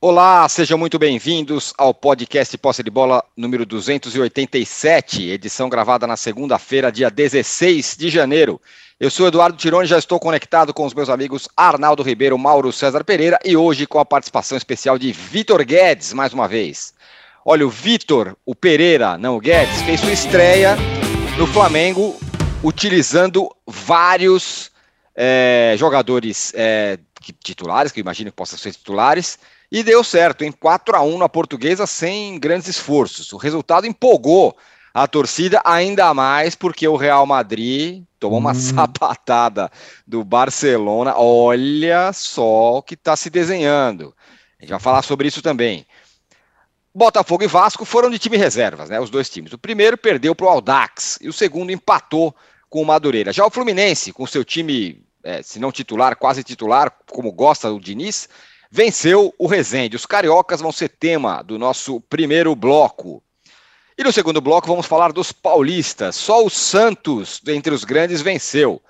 Olá, sejam muito bem-vindos ao podcast Posse de Bola número 287, edição gravada na segunda-feira, dia 16 de janeiro. Eu sou Eduardo Tironi, já estou conectado com os meus amigos Arnaldo Ribeiro, Mauro César Pereira e hoje com a participação especial de Vitor Guedes, mais uma vez. Olha, o Vitor, o Pereira, não o Guedes, fez sua estreia no Flamengo utilizando vários é, jogadores é, titulares, que eu imagino que possam ser titulares, e deu certo, em 4 a 1 na portuguesa, sem grandes esforços. O resultado empolgou a torcida ainda mais porque o Real Madrid tomou uma hum. sapatada do Barcelona. Olha só o que está se desenhando. A gente vai falar sobre isso também. Botafogo e Vasco foram de time reservas, né? Os dois times. O primeiro perdeu para o Aldax e o segundo empatou com o Madureira. Já o Fluminense, com seu time, é, se não titular, quase titular, como gosta o Diniz, venceu o Resende. Os cariocas vão ser tema do nosso primeiro bloco. E no segundo bloco vamos falar dos paulistas. Só o Santos, entre os grandes, venceu.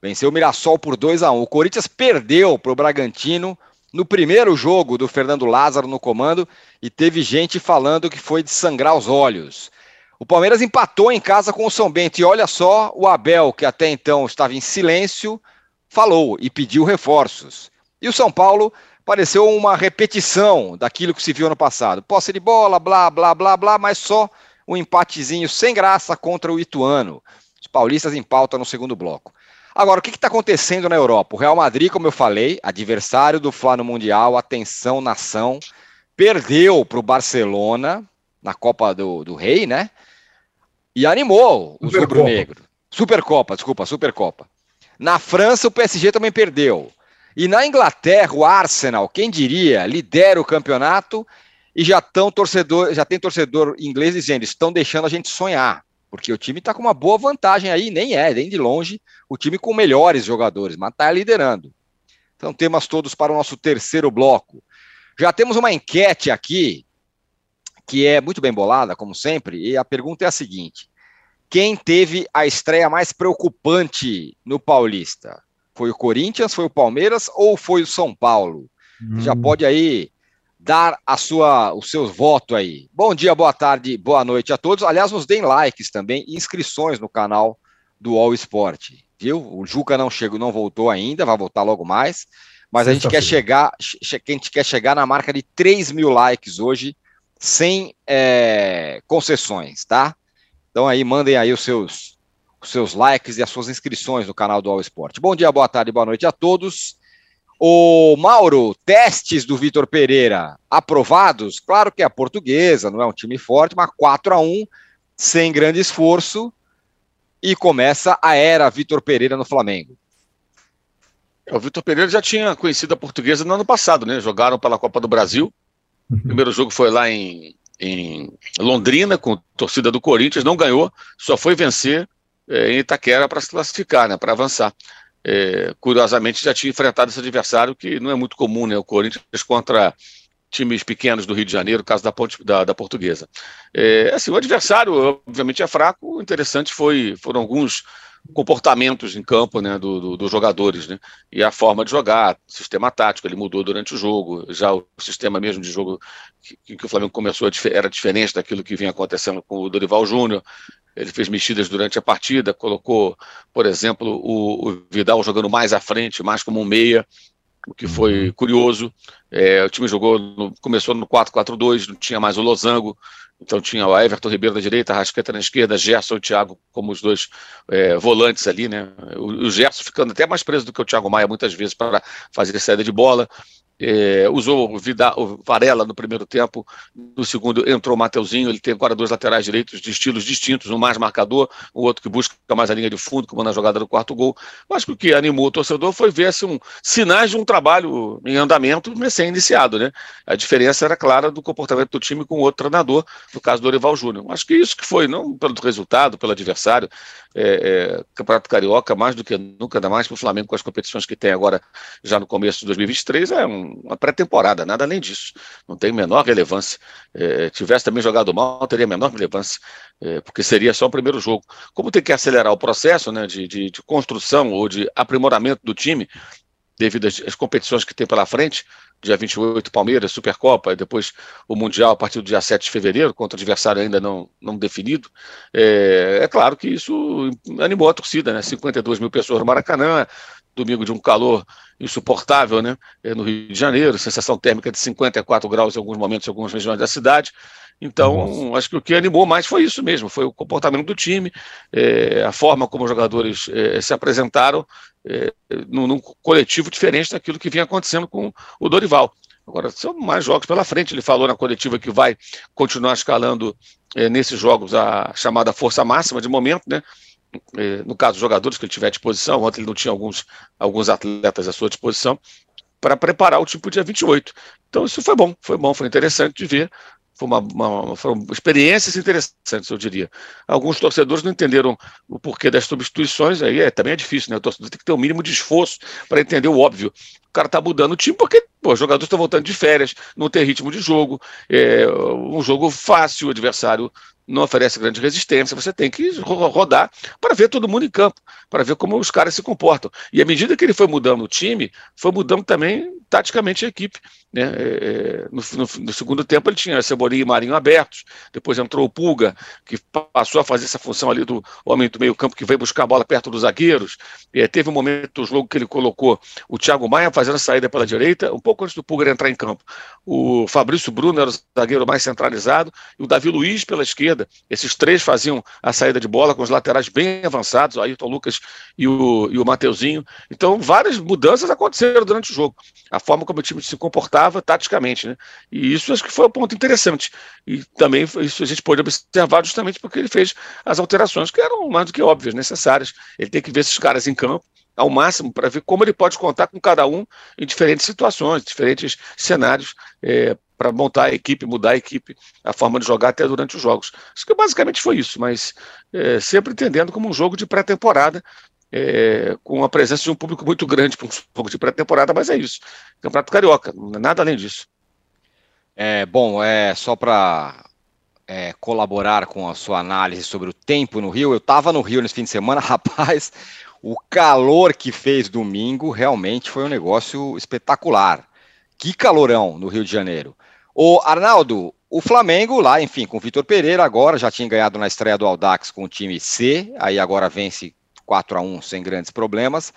Venceu o Mirassol por 2 a 1 O Corinthians perdeu para o Bragantino no primeiro jogo do Fernando Lázaro no comando e teve gente falando que foi de sangrar os olhos. O Palmeiras empatou em casa com o São Bento e olha só, o Abel, que até então estava em silêncio, falou e pediu reforços. E o São Paulo pareceu uma repetição daquilo que se viu no passado. Posse de bola, blá, blá, blá, blá, mas só um empatezinho sem graça contra o Ituano. Os paulistas em pauta no segundo bloco. Agora, o que está acontecendo na Europa? O Real Madrid, como eu falei, adversário do Fla no Mundial, atenção, nação, perdeu para o Barcelona na Copa do, do Rei, né? E animou os rubro-negros. Supercopa, desculpa, Supercopa. Na França, o PSG também perdeu. E na Inglaterra, o Arsenal, quem diria, lidera o campeonato e já, tão torcedor, já tem torcedor inglês dizendo: estão deixando a gente sonhar, porque o time está com uma boa vantagem aí, nem é, nem de longe, o time com melhores jogadores, mas está liderando. Então, temas todos para o nosso terceiro bloco. Já temos uma enquete aqui, que é muito bem bolada, como sempre, e a pergunta é a seguinte: quem teve a estreia mais preocupante no Paulista? Foi o Corinthians, foi o Palmeiras ou foi o São Paulo? Hum. Já pode aí dar a sua, o seu voto aí. Bom dia, boa tarde, boa noite a todos. Aliás, nos deem likes também, inscrições no canal do All Sport, viu? O Juca não chegou, não voltou ainda, vai voltar logo mais. Mas a gente quer chegar, a gente quer chegar na marca de 3 mil likes hoje, sem é, concessões, tá? Então aí mandem aí os seus os seus likes e as suas inscrições no canal do All Sport. Bom dia, boa tarde, boa noite a todos. O Mauro, testes do Vitor Pereira aprovados? Claro que é a portuguesa, não é um time forte, mas 4 a 1 sem grande esforço. E começa a era Vitor Pereira no Flamengo. É, o Vitor Pereira já tinha conhecido a portuguesa no ano passado, né? Jogaram pela Copa do Brasil. O uhum. primeiro jogo foi lá em, em Londrina, com a torcida do Corinthians, não ganhou, só foi vencer é, em Itaquera para se classificar, né, para avançar. É, curiosamente, já tinha enfrentado esse adversário que não é muito comum, né, o Corinthians contra times pequenos do Rio de Janeiro, caso da, Ponte, da, da Portuguesa. É, assim, o adversário, obviamente, é fraco. O interessante foi, foram alguns comportamentos em campo né, dos do, do jogadores, né, e a forma de jogar, sistema tático, ele mudou durante o jogo, já o sistema mesmo de jogo que, que o Flamengo começou era diferente daquilo que vinha acontecendo com o Dorival Júnior, ele fez mexidas durante a partida, colocou, por exemplo, o, o Vidal jogando mais à frente, mais como um meia, o que foi uhum. curioso. É, o time jogou, no, começou no 4-4-2, não tinha mais o Losango, então tinha o Everton Ribeiro da direita, Rasqueta na esquerda, Gerson e Thiago como os dois é, volantes ali, né? O, o Gerson ficando até mais preso do que o Thiago Maia muitas vezes para fazer saída de bola. É, usou o, Vidal, o Varela no primeiro tempo, no segundo entrou o Mateuzinho, ele tem agora dois laterais direitos de estilos distintos, um mais marcador, o outro que busca mais a linha de fundo, como na jogada do quarto gol. Mas o que animou o torcedor foi ver assim, sinais de um trabalho em andamento recém-iniciado. Né? A diferença era clara do comportamento do time com o outro treinador, no caso do Orival Júnior. Acho que isso que foi, não pelo resultado, pelo adversário, é, é, Campeonato Carioca, mais do que nunca, ainda mais para o Flamengo com as competições que tem agora já no começo de 2023, é um uma pré-temporada, nada além disso. Não tem menor relevância. É, tivesse também jogado mal, teria menor relevância, é, porque seria só o primeiro jogo. Como tem que acelerar o processo né, de, de, de construção ou de aprimoramento do time, devido às, às, competições que tem pela frente, dia 28 Palmeiras, Supercopa, e depois o Mundial a partir do dia 7 de fevereiro, contra o adversário ainda não, não definido. É, é claro que isso animou a torcida, né? 52 mil pessoas no Maracanã, domingo de um calor insuportável, né? É, no Rio de Janeiro, sensação térmica de 54 graus em alguns momentos em algumas regiões da cidade. Então, Nossa. acho que o que animou mais foi isso mesmo, foi o comportamento do time, é, a forma como os jogadores é, se apresentaram é, num, num, coletivo diferente daquilo que vinha acontecendo com o Dorival. Agora, são mais jogos pela frente. Ele falou na coletiva que vai continuar escalando é, nesses jogos a chamada força máxima de momento, né? É, no caso, jogadores que ele tiver à disposição. Ontem ele não tinha alguns, alguns atletas à sua disposição para preparar o tipo dia 28. Então, isso foi bom, foi bom, foi interessante de ver foi uma, uma, foram experiências interessantes, eu diria. Alguns torcedores não entenderam o porquê das substituições, aí é, também é difícil, né? O torcedor tem que ter o um mínimo de esforço para entender o óbvio. O cara tá mudando o time porque pô, os jogadores estão voltando de férias, não tem ritmo de jogo, é um jogo fácil, o adversário não oferece grande resistência, você tem que rodar para ver todo mundo em campo, para ver como os caras se comportam. E à medida que ele foi mudando o time, foi mudando também taticamente a equipe. Né? É, é no, no, no, segundo tempo ele tinha Cebolinha e Marinho abertos, depois entrou o Pulga, que passou a fazer essa função ali do homem do meio campo que veio buscar a bola perto dos zagueiros. É, teve um momento do jogo que ele colocou o Thiago Maia fazendo a saída pela direita, um pouco antes do Pulga entrar em campo. O Fabrício Bruno era o zagueiro mais centralizado, e o Davi Luiz pela esquerda. Esses três faziam a saída de bola com os laterais bem avançados, o Ayrton Lucas e o, e o Mateuzinho. Então, várias mudanças aconteceram durante o jogo. A forma como o time se comportava taticamente, né? E isso acho que foi um ponto interessante. E também isso a gente pôde observar justamente porque ele fez as alterações que eram mais do que óbvias, necessárias. Ele tem que ver esses caras em campo ao máximo para ver como ele pode contar com cada um em diferentes situações, diferentes cenários, é, para montar a equipe, mudar a equipe, a forma de jogar até durante os jogos. Acho que basicamente foi isso, mas é, sempre entendendo como um jogo de pré-temporada, é, com a presença de um público muito grande para um jogo de pré-temporada, mas é isso. Campeonato Carioca, nada além disso. É, bom, é só para é, colaborar com a sua análise sobre o tempo no Rio. Eu estava no Rio nesse fim de semana, rapaz, o calor que fez domingo realmente foi um negócio espetacular. Que calorão no Rio de Janeiro. O Arnaldo, o Flamengo lá, enfim, com o Vitor Pereira agora, já tinha ganhado na estreia do Aldax com o time C, aí agora vence 4 a 1 sem grandes problemas.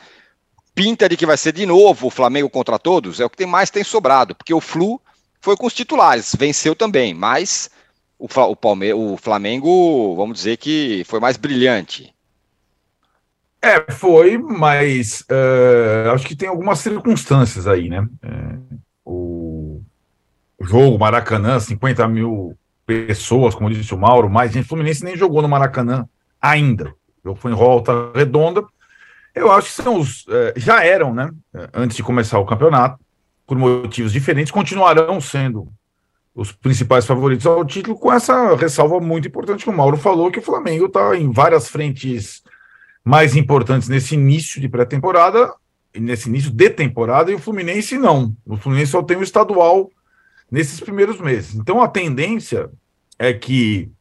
Pinta de que vai ser de novo o Flamengo contra todos, é o que tem mais tem sobrado, porque o Flu foi com os titulares, venceu também, mas o, o, Palme o Flamengo, vamos dizer que foi mais brilhante. É, foi, mas uh, acho que tem algumas circunstâncias aí, né? É, o jogo Maracanã, 50 mil pessoas, como disse o Mauro, mas o Fluminense nem jogou no Maracanã ainda. O jogo foi em volta redonda. Eu acho que são os. Eh, já eram, né? Antes de começar o campeonato, por motivos diferentes, continuarão sendo os principais favoritos ao título, com essa ressalva muito importante que o Mauro falou, que o Flamengo está em várias frentes mais importantes nesse início de pré-temporada, nesse início de temporada, e o Fluminense não. O Fluminense só tem o estadual nesses primeiros meses. Então a tendência é que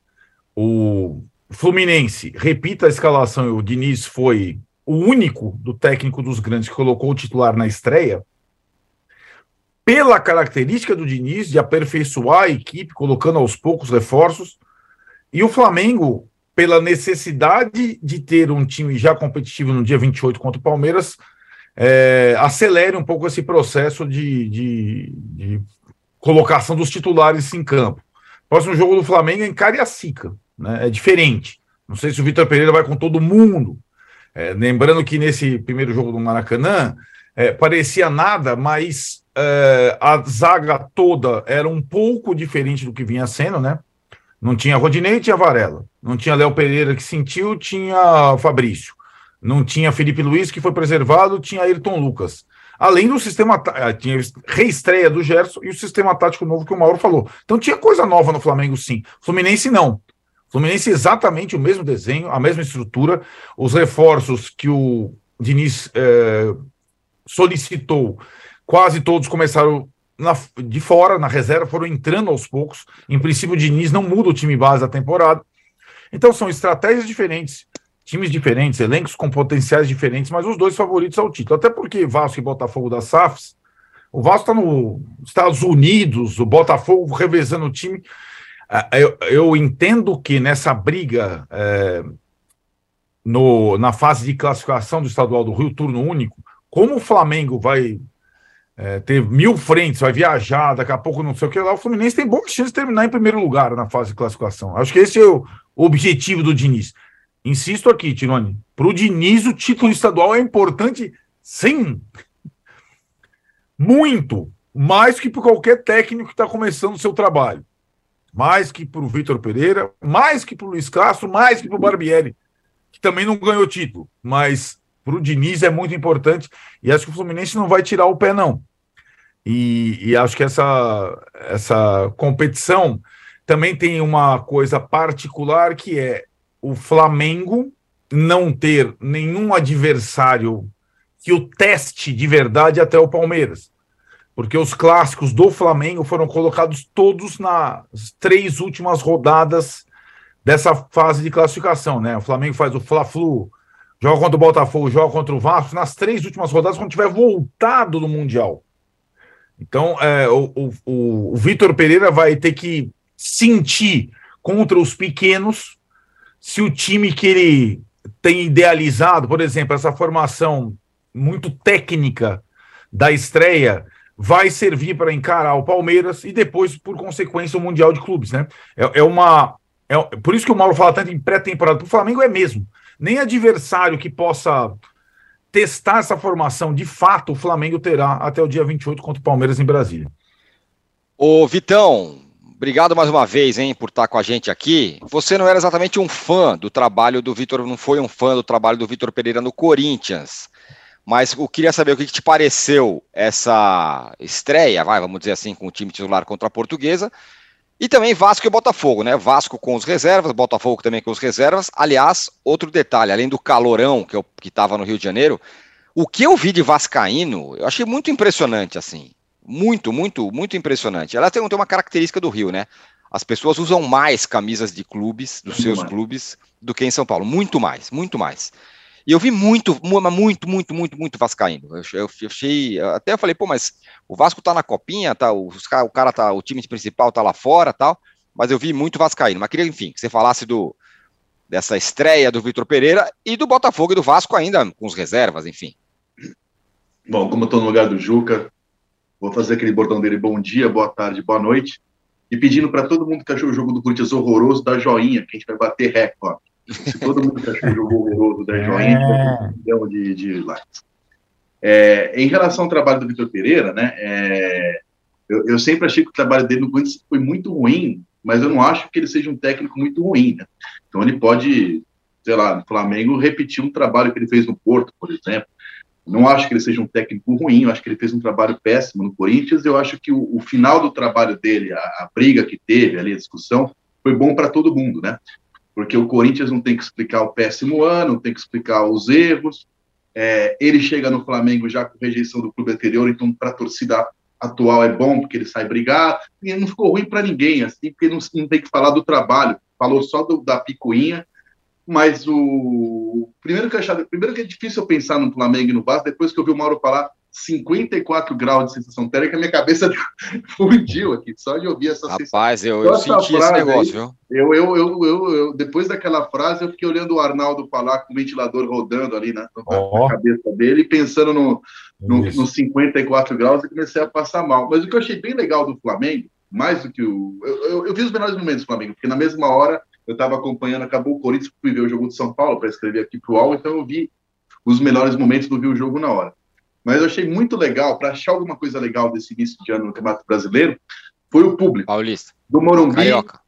o Fluminense repita a escalação, o Diniz foi o único do técnico dos grandes que colocou o titular na estreia, pela característica do Diniz de aperfeiçoar a equipe, colocando aos poucos reforços, e o Flamengo, pela necessidade de ter um time já competitivo no dia 28 contra o Palmeiras, é, acelere um pouco esse processo de, de, de colocação dos titulares em campo. Próximo jogo do Flamengo é em Cariacica, né? É diferente. Não sei se o Vitor Pereira vai com todo mundo. É, lembrando que nesse primeiro jogo do Maracanã é, parecia nada, mas é, a zaga toda era um pouco diferente do que vinha sendo, né? Não tinha Rodinei, tinha Varela. Não tinha Léo Pereira que sentiu, tinha Fabrício. Não tinha Felipe Luiz que foi preservado, tinha Ayrton Lucas. Além do sistema, eh, tinha reestreia do Gerson e o sistema tático novo que o Mauro falou. Então tinha coisa nova no Flamengo, sim. Fluminense não. Fluminense exatamente o mesmo desenho, a mesma estrutura, os reforços que o Diniz é, solicitou, quase todos começaram na, de fora, na reserva, foram entrando aos poucos. Em princípio, o Diniz não muda o time base da temporada. Então são estratégias diferentes times diferentes, elencos com potenciais diferentes, mas os dois favoritos ao título. Até porque Vasco e Botafogo da SAFs O Vasco está nos Estados Unidos, o Botafogo revezando o time. É, eu, eu entendo que nessa briga é, no, na fase de classificação do estadual do Rio, turno único, como o Flamengo vai é, ter mil frentes, vai viajar, daqui a pouco não sei o que lá, o Fluminense tem boa chance de terminar em primeiro lugar na fase de classificação. Acho que esse é o objetivo do Diniz. Insisto aqui, Tirone, para o Diniz o título estadual é importante, sim. Muito. Mais que para qualquer técnico que está começando o seu trabalho mais que para o Vitor Pereira, mais que para o Luiz Castro, mais que para o Barbieri, que também não ganhou título, mas para o Diniz é muito importante e acho que o Fluminense não vai tirar o pé, não. E, e acho que essa, essa competição também tem uma coisa particular que é o Flamengo não ter nenhum adversário que o teste de verdade até o Palmeiras porque os clássicos do Flamengo foram colocados todos nas três últimas rodadas dessa fase de classificação, né? O Flamengo faz o Fla-Flu, joga contra o Botafogo, joga contra o Vasco, nas três últimas rodadas, quando tiver voltado do Mundial. Então, é, o, o, o Vitor Pereira vai ter que sentir contra os pequenos se o time que ele tem idealizado, por exemplo, essa formação muito técnica da estreia, vai servir para encarar o Palmeiras e depois, por consequência, o Mundial de Clubes, né? É, é uma. É, por isso que o Mauro fala tanto em pré-temporada. Para o Flamengo é mesmo. Nem adversário que possa testar essa formação, de fato, o Flamengo terá até o dia 28 contra o Palmeiras em Brasília. Ô, Vitão, obrigado mais uma vez, hein, por estar com a gente aqui. Você não era exatamente um fã do trabalho do Vitor, não foi um fã do trabalho do Vitor Pereira no Corinthians. Mas eu queria saber o que, que te pareceu essa estreia, vai, vamos dizer assim, com o time titular contra a Portuguesa. E também Vasco e Botafogo, né? Vasco com os reservas, Botafogo também com os reservas. Aliás, outro detalhe, além do calorão que que estava no Rio de Janeiro, o que eu vi de Vascaíno, eu achei muito impressionante, assim. Muito, muito, muito impressionante. Ela tem, tem uma característica do Rio, né? As pessoas usam mais camisas de clubes, dos muito seus mais. clubes, do que em São Paulo. Muito mais, muito mais. E eu vi muito, muito, muito, muito, muito Vascaíno. Eu, eu, achei, até eu falei, pô, mas o Vasco tá na copinha, tá, o, o cara tá, o time principal tá lá fora, tal. Mas eu vi muito Vascaíno. Mas queria, enfim, que você falasse do dessa estreia do Vitor Pereira e do Botafogo e do Vasco ainda com os reservas, enfim. Bom, como eu tô no lugar do Juca, vou fazer aquele bordão dele bom dia, boa tarde, boa noite. E pedindo para todo mundo que achou o jogo do Corinthians horroroso, dar joinha, que a gente vai bater recorde. Se todo mundo que achou o jogo horroroso da joinha, é. um milhão de, de likes. É, em relação ao trabalho do Vitor Pereira, né, é, eu, eu, sempre achei que o trabalho dele no Corinthians foi muito ruim, mas eu não acho que ele seja um técnico muito ruim. Né? Então ele pode, sei lá, no Flamengo, repetir um trabalho que ele fez no Porto, por exemplo. Não acho que ele seja um técnico ruim, eu acho que ele fez um trabalho péssimo no Corinthians. Eu acho que o, o final do trabalho dele, a, a, briga que teve ali, a discussão, foi bom para todo mundo, né? Porque o Corinthians não tem que explicar o péssimo ano, não tem que explicar os erros. É, ele chega no Flamengo já com rejeição do clube anterior, então para a torcida atual é bom porque ele sai brigar. E não ficou ruim para ninguém, assim, porque não, não, tem que falar do trabalho. Falou só do, da picuinha, mas o primeiro que, achava, primeiro que é difícil eu pensar no Flamengo e no Vasco, depois que eu vi o Mauro falar 54 graus de sensação térmica, minha cabeça fundiu aqui, só de ouvir essa Rapaz, sensação. Rapaz, eu, eu senti esse negócio, aí, viu? Eu, eu, eu, eu, eu, depois daquela frase, eu fiquei olhando o Arnaldo falar com o ventilador rodando ali na, oh. na cabeça dele, pensando no, no, no 54 graus, e comecei a passar mal. Mas o que eu achei bem legal do Flamengo, mais do que o. Eu, eu, eu vi os melhores momentos do Flamengo, porque na mesma hora eu estava acompanhando, acabou o Corinthians, fui ver o jogo de São Paulo para escrever aqui para o UOL, então eu vi os melhores momentos do vi o jogo na hora. Mas eu achei muito legal, para achar alguma coisa legal desse início de ano no Campeonato Brasileiro, foi o público. Paulista. Do Morumbi. Carioca.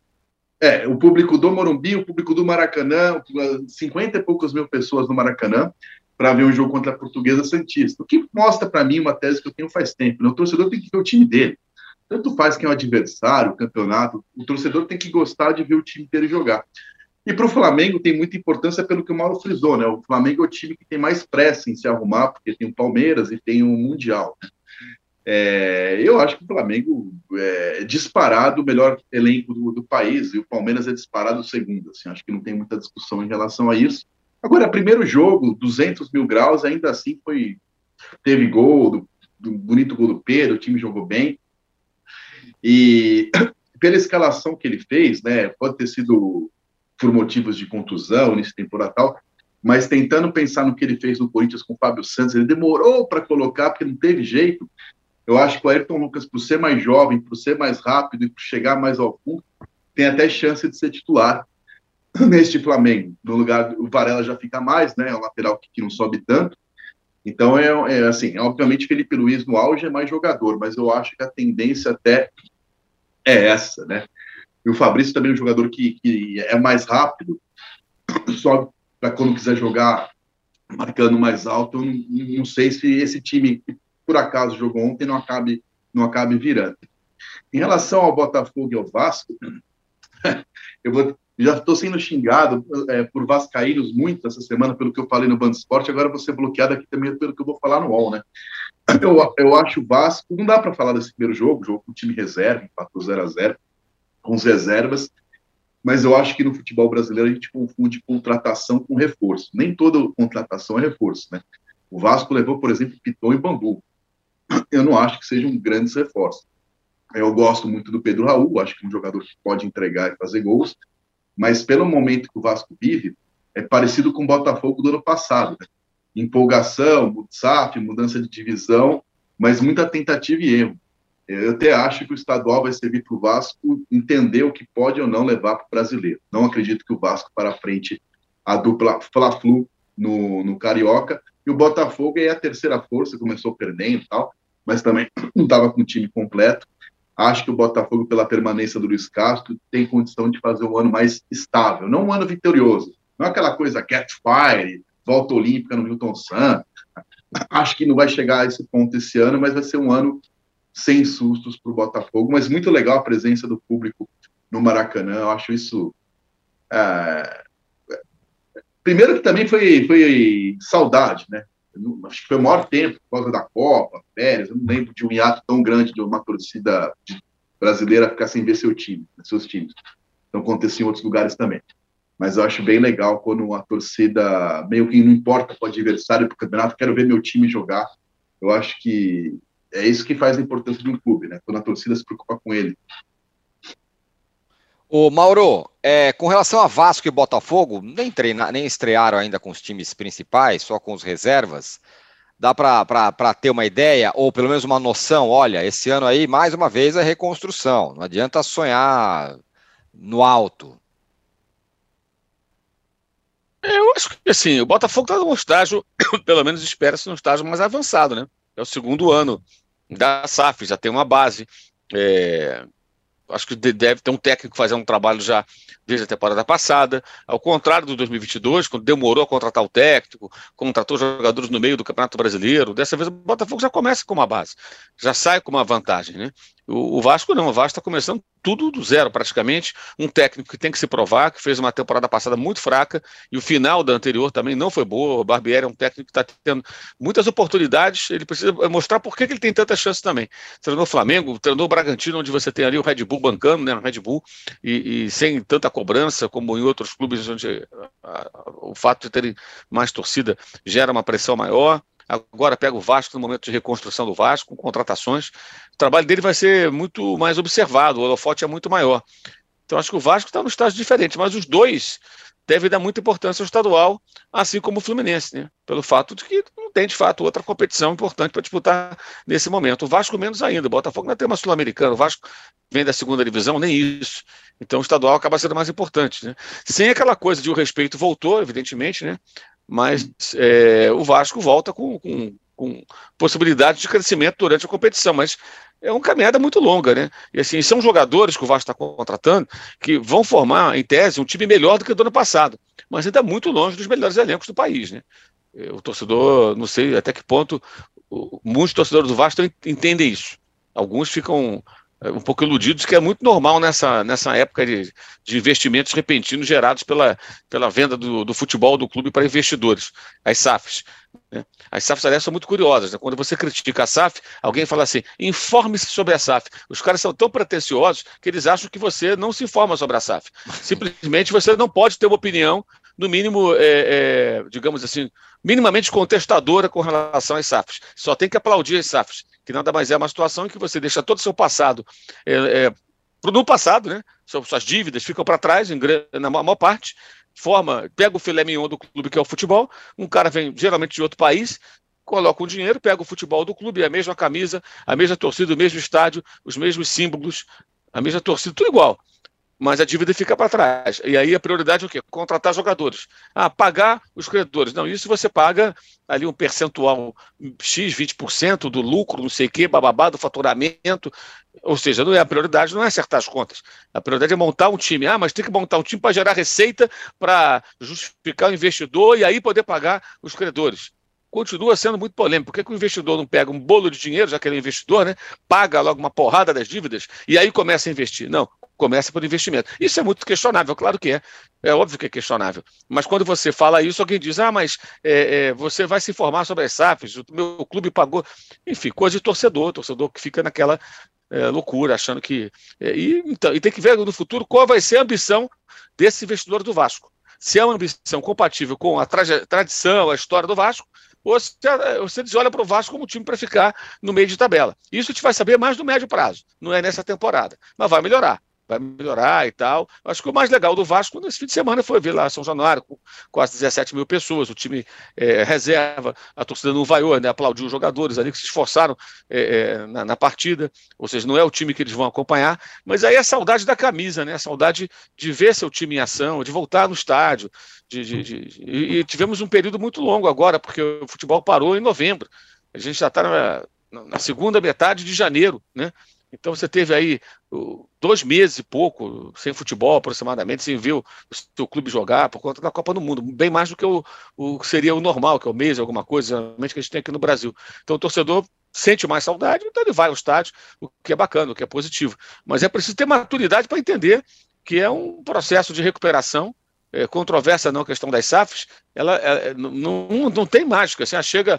É, o público do Morumbi, o público do Maracanã, 50 e poucas mil pessoas no Maracanã, para ver um jogo contra a Portuguesa Santista. O que mostra para mim uma tese que eu tenho faz tempo. Né? O torcedor tem que ver o time dele. Tanto faz quem é o adversário, o campeonato, o torcedor tem que gostar de ver o time dele jogar. E para o Flamengo tem muita importância pelo que o Mauro frisou, né? O Flamengo é o time que tem mais pressa em se arrumar, porque tem o Palmeiras e tem o Mundial. É, eu acho que o Flamengo é disparado o melhor elenco do, do, país e o Palmeiras é disparado o segundo. Assim, acho que não tem muita discussão em relação a isso. Agora, primeiro jogo, 200 mil graus, ainda assim foi teve gol do, um bonito gol do Pedro, o time jogou bem. E pela escalação que ele fez, né, pode ter sido por motivos de contusão, nesse temporada tal, mas tentando pensar no que ele fez no Corinthians com o Fábio Santos, ele demorou para colocar, porque não teve jeito. Eu acho que o Ayrton Lucas, por ser mais jovem, por ser mais rápido e por chegar mais ao fundo, tem até chance de ser titular neste Flamengo. No lugar, o Varela já fica mais, né? É um lateral que, que não sobe tanto. Então, é, é, assim, obviamente Felipe Luiz no auge é mais jogador, mas eu acho que a tendência até é essa, né? E o Fabrício também é um jogador que, que é mais rápido, sobe para quando quiser jogar marcando mais alto. Eu não, não, sei se esse time que por acaso jogou ontem não acabe, não acabe virando. Em relação ao Botafogo e ao Vasco, eu vou, já estou sendo xingado é, por vascaínos muito essa semana pelo que eu falei no Band Esporte, agora vou ser bloqueado aqui também pelo que eu vou falar no UOL, né? Eu, eu acho o Vasco, não dá para falar desse primeiro jogo, jogo com time reserva, empatou 0 a 0 com as reservas, mas eu acho que no futebol brasileiro a gente confunde contratação com reforço. Nem toda contratação é reforço, né? O Vasco levou, por exemplo, Piton e Bambu. Eu não acho que sejam grandes reforços. Eu gosto muito do Pedro Raul, acho que é um jogador que pode entregar e fazer gols, mas pelo momento que o Vasco vive, é parecido com o Botafogo do ano passado. Né? Empolgação, mudança de divisão, mas muita tentativa e erro. Eu até acho que o estadual vai servir para o Vasco entender o que pode ou não levar para o brasileiro. Não acredito que o Vasco para frente a dupla Fla-Flu no, no Carioca. E o Botafogo é a terceira força, começou perdendo e tal, mas também não estava com o time completo. Acho que o Botafogo, pela permanência do Luiz Castro, tem condição de fazer um ano mais estável, não um ano vitorioso. Não aquela coisa cat fire, volta olímpica no Milton Santos. Acho que não vai chegar a esse ponto esse ano, mas vai ser um ano sem sustos para o Botafogo, mas muito legal a presença do público no Maracanã, eu acho isso. É... Primeiro que também foi, foi saudade, né? acho que foi o maior tempo por causa da Copa, férias, eu não lembro de um hiato tão grande de uma torcida brasileira ficar sem ver seu time, seus times. Então aconteceu em outros lugares também. Mas eu acho bem legal quando a torcida, meio que não importa para o adversário, para o campeonato, quero ver meu time jogar. Eu acho que é isso que faz a importância de um clube, né? Quando a torcida se preocupa com ele. O Mauro, é, com relação a Vasco e Botafogo, nem, treina, nem estrearam ainda com os times principais, só com os reservas. Dá para ter uma ideia, ou pelo menos uma noção? Olha, esse ano aí, mais uma vez, é reconstrução. Não adianta sonhar no alto. Eu acho que assim, o Botafogo está num estágio, pelo menos espera-se num estágio mais avançado, né? É o segundo ano da SAF, já tem uma base. É, acho que deve ter um técnico fazendo um trabalho já desde a temporada passada, ao contrário do 2022, quando demorou a contratar o técnico, contratou jogadores no meio do Campeonato Brasileiro, dessa vez o Botafogo já começa com uma base, já sai com uma vantagem, né? O, o Vasco não, o Vasco está começando tudo do zero praticamente, um técnico que tem que se provar, que fez uma temporada passada muito fraca e o final da anterior também não foi boa. O Barbieri é um técnico que está tendo muitas oportunidades, ele precisa mostrar por que, que ele tem tanta chance também. Treinou o Flamengo, treinou o Bragantino, onde você tem ali o Red Bull bancando, né, o Red Bull, e, e sem tanta cobrança como em outros clubes onde a, a, o fato de terem mais torcida gera uma pressão maior. Agora pega o Vasco no momento de reconstrução do Vasco, com contratações. O trabalho dele vai ser muito mais observado, o holofote é muito maior. Então acho que o Vasco está num estágio diferente, mas os dois devem dar muita importância ao estadual, assim como o Fluminense, né? pelo fato de que não tem de fato outra competição importante para disputar nesse momento. O Vasco menos ainda, o Botafogo não tem uma Sul-Americana, o Vasco vem da segunda divisão, nem isso. Então o estadual acaba sendo mais importante. Né? Sem aquela coisa de o respeito voltou, evidentemente, né? mas é, o Vasco volta com, com, com, possibilidade de crescimento durante a competição, mas é uma caminhada muito longa, né? E assim, são jogadores que o Vasco está contratando que vão formar, em tese, um time melhor do que o do ano passado, mas ainda muito longe dos melhores elencos do país, né? O torcedor, não sei até que ponto, muitos torcedores do Vasco entendem isso. Alguns ficam é, um pouco iludidos, que é muito normal nessa, nessa época de, de investimentos repentinos gerados pela, pela venda do, do futebol do clube para investidores, as SAFs. Né? As SAFs, aliás, são muito curiosas. Né? Quando você critica a SAF, alguém fala assim: informe-se sobre a SAF. Os caras são tão pretensiosos que eles acham que você não se informa sobre a SAF. Simplesmente você não pode ter uma opinião no mínimo, é, é, digamos assim, minimamente contestadora com relação às SAFs. Só tem que aplaudir as SAFs, que nada mais é uma situação em que você deixa todo o seu passado é, é, no passado, né? Suas dívidas ficam para trás, na maior parte, forma, pega o filé mignon do clube que é o futebol, um cara vem geralmente de outro país, coloca o dinheiro, pega o futebol do clube, a mesma camisa, a mesma torcida, o mesmo estádio, os mesmos símbolos, a mesma torcida, tudo igual mas a dívida fica para trás. E aí a prioridade é o quê? Contratar jogadores. Ah, pagar os credores. Não, isso você paga ali um percentual X, 20% do lucro, não sei o quê, bababá, do faturamento. Ou seja, não é a prioridade, não é acertar as contas. A prioridade é montar um time. Ah, mas tem que montar um time para gerar receita, para justificar o investidor e aí poder pagar os credores continua sendo muito polêmico. Por que, que, o investidor não pega um bolo de dinheiro, já que ele é investidor, né? Paga logo uma porrada das dívidas e aí começa a investir? Não, começa por investimento. Isso é muito questionável, claro que é. É óbvio que é questionável. Mas quando você fala isso, alguém diz: ah, mas é, é, você vai se informar sobre as SAFs, o meu clube pagou. Enfim, coisa de torcedor, torcedor que fica naquela é, loucura, achando que. É, e, então, e tem que ver no futuro qual vai ser a ambição desse investidor do Vasco. Se é uma ambição compatível com a tradição, a história do Vasco, ou você, você olha para o Vasco como time para ficar no meio de tabela. Isso a gente vai saber mais no médio prazo, não é nessa temporada, mas vai melhorar vai melhorar e tal. Acho que o mais legal do Vasco nesse fim de semana foi ver lá São Januário com quase 17 mil pessoas, o time é, reserva, a torcida não vaiou, né, aplaudiu os jogadores ali que se esforçaram é, é, na, na, partida, ou seja, não é o time que eles vão acompanhar, mas aí é a saudade da camisa, né, a saudade de ver seu time em ação, de voltar no estádio, de, de, de, e tivemos um período muito longo agora, porque o futebol parou em novembro, a gente já está na, na segunda metade de janeiro, né? Então você teve aí dois meses e pouco sem futebol, aproximadamente, sem ver o, seu clube jogar por conta da Copa do Mundo, bem mais do que o, o seria o normal, que é o mês, alguma coisa, geralmente que a gente tem aqui no Brasil. Então o torcedor sente mais saudade, então ele vai ao estádio, o que é bacana, o que é positivo. Mas é preciso ter maturidade para entender que é um processo de recuperação. É, não a questão das SAFs, ela, é, não, não, tem mágica. Assim, chega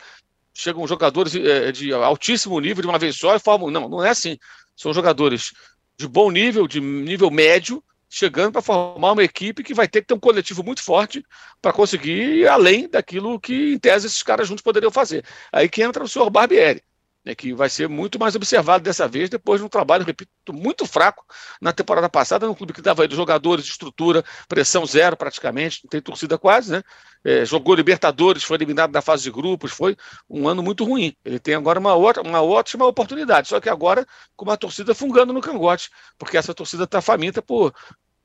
chegam jogadores é, de altíssimo nível de uma vez só e formam. Não, não é assim. São jogadores de bom nível, de nível médio, chegando para formar uma equipe que vai ter que ter um coletivo muito forte para conseguir ir além daquilo que, em tese, esses caras juntos poderiam fazer. Aí que entra o senhor Barbieri né, que vai ser muito mais observado dessa vez, depois de um trabalho, repito, muito fraco na temporada passada, no clube que dava aí jogadores, estrutura, pressão zero praticamente, não tem torcida quase, né? É, jogou Libertadores, foi eliminado da fase de grupos, foi um ano muito ruim. Ele tem agora uma, outra, uma ótima oportunidade, só que agora com uma torcida fungando no cangote, porque essa torcida está faminta por,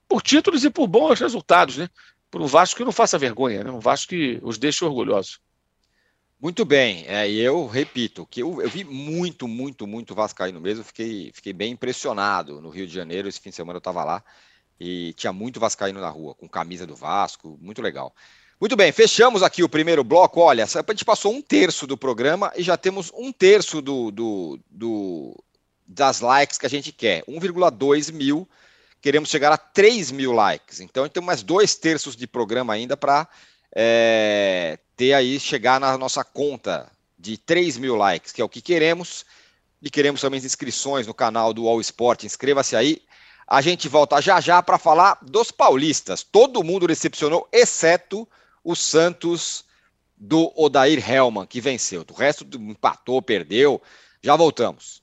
por títulos e por bons resultados, né? Por um Vasco que não faça vergonha, né? um Vasco que os deixe orgulhosos. Muito bem, é, eu repito que eu, eu, vi muito, muito, muito Vascaíno mesmo, fiquei, fiquei bem impressionado no Rio de Janeiro, esse fim de semana eu estava lá e tinha muito Vascaíno na rua, com camisa do Vasco, muito legal. Muito bem, fechamos aqui o primeiro bloco. Olha, a gente passou um terço do programa e já temos um terço do, do, do das likes que a gente quer. 1,2 mil. Queremos chegar a 3 mil likes. Então, tem mais dois terços de programa ainda para é, ter aí, chegar na nossa conta de 3 mil likes, que é o que queremos. E queremos também inscrições no canal do All Sport. Inscreva-se aí. A gente volta já já para falar dos paulistas. Todo mundo decepcionou, exceto o Santos do Odair Helman, que venceu. O resto empatou, perdeu. Já voltamos.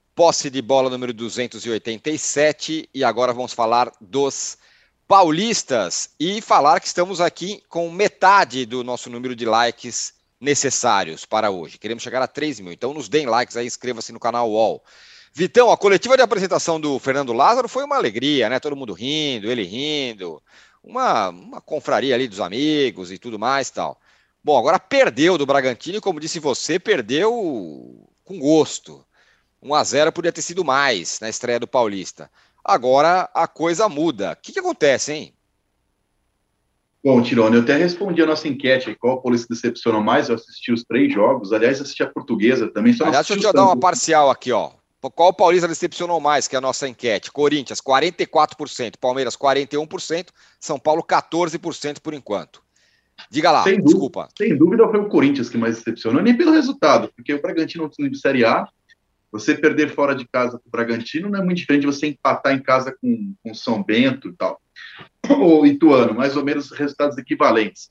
posse de bola número 287 e agora vamos falar dos paulistas e falar que estamos aqui com metade do nosso número de likes necessários para hoje. Queremos chegar a 3 mil, então nos deem likes aí, inscreva-se no canal UOL. Vitão, a coletiva de apresentação do Fernando Lázaro foi uma alegria, né? Todo mundo rindo, ele rindo, uma, uma confraria ali dos amigos e tudo mais tal. Bom, agora perdeu do Bragantino e, como disse você, perdeu com gosto. 1 a 0 podia ter sido mais na estreia do Paulista. Agora a coisa muda. O que, que acontece, hein? Bom, Tirone, eu até respondi a nossa enquete qual a polícia decepcionou mais. Eu assisti os três jogos. Aliás, assisti a portuguesa também. Só Aliás, deixa eu te dar uma parcial aqui, ó. Qual o Paulista decepcionou mais, que é a nossa enquete? Corinthians, 44%, Palmeiras, 41%, São Paulo, 14% por enquanto. Diga lá, sem desculpa. Dúvida, sem dúvida foi o Corinthians que mais decepcionou, nem pelo resultado, porque o Bragantino time de Série A, você perder fora de casa com o Bragantino não é muito diferente de você empatar em casa com, com São Bento e tal. Ou Ituano, mais ou menos resultados equivalentes.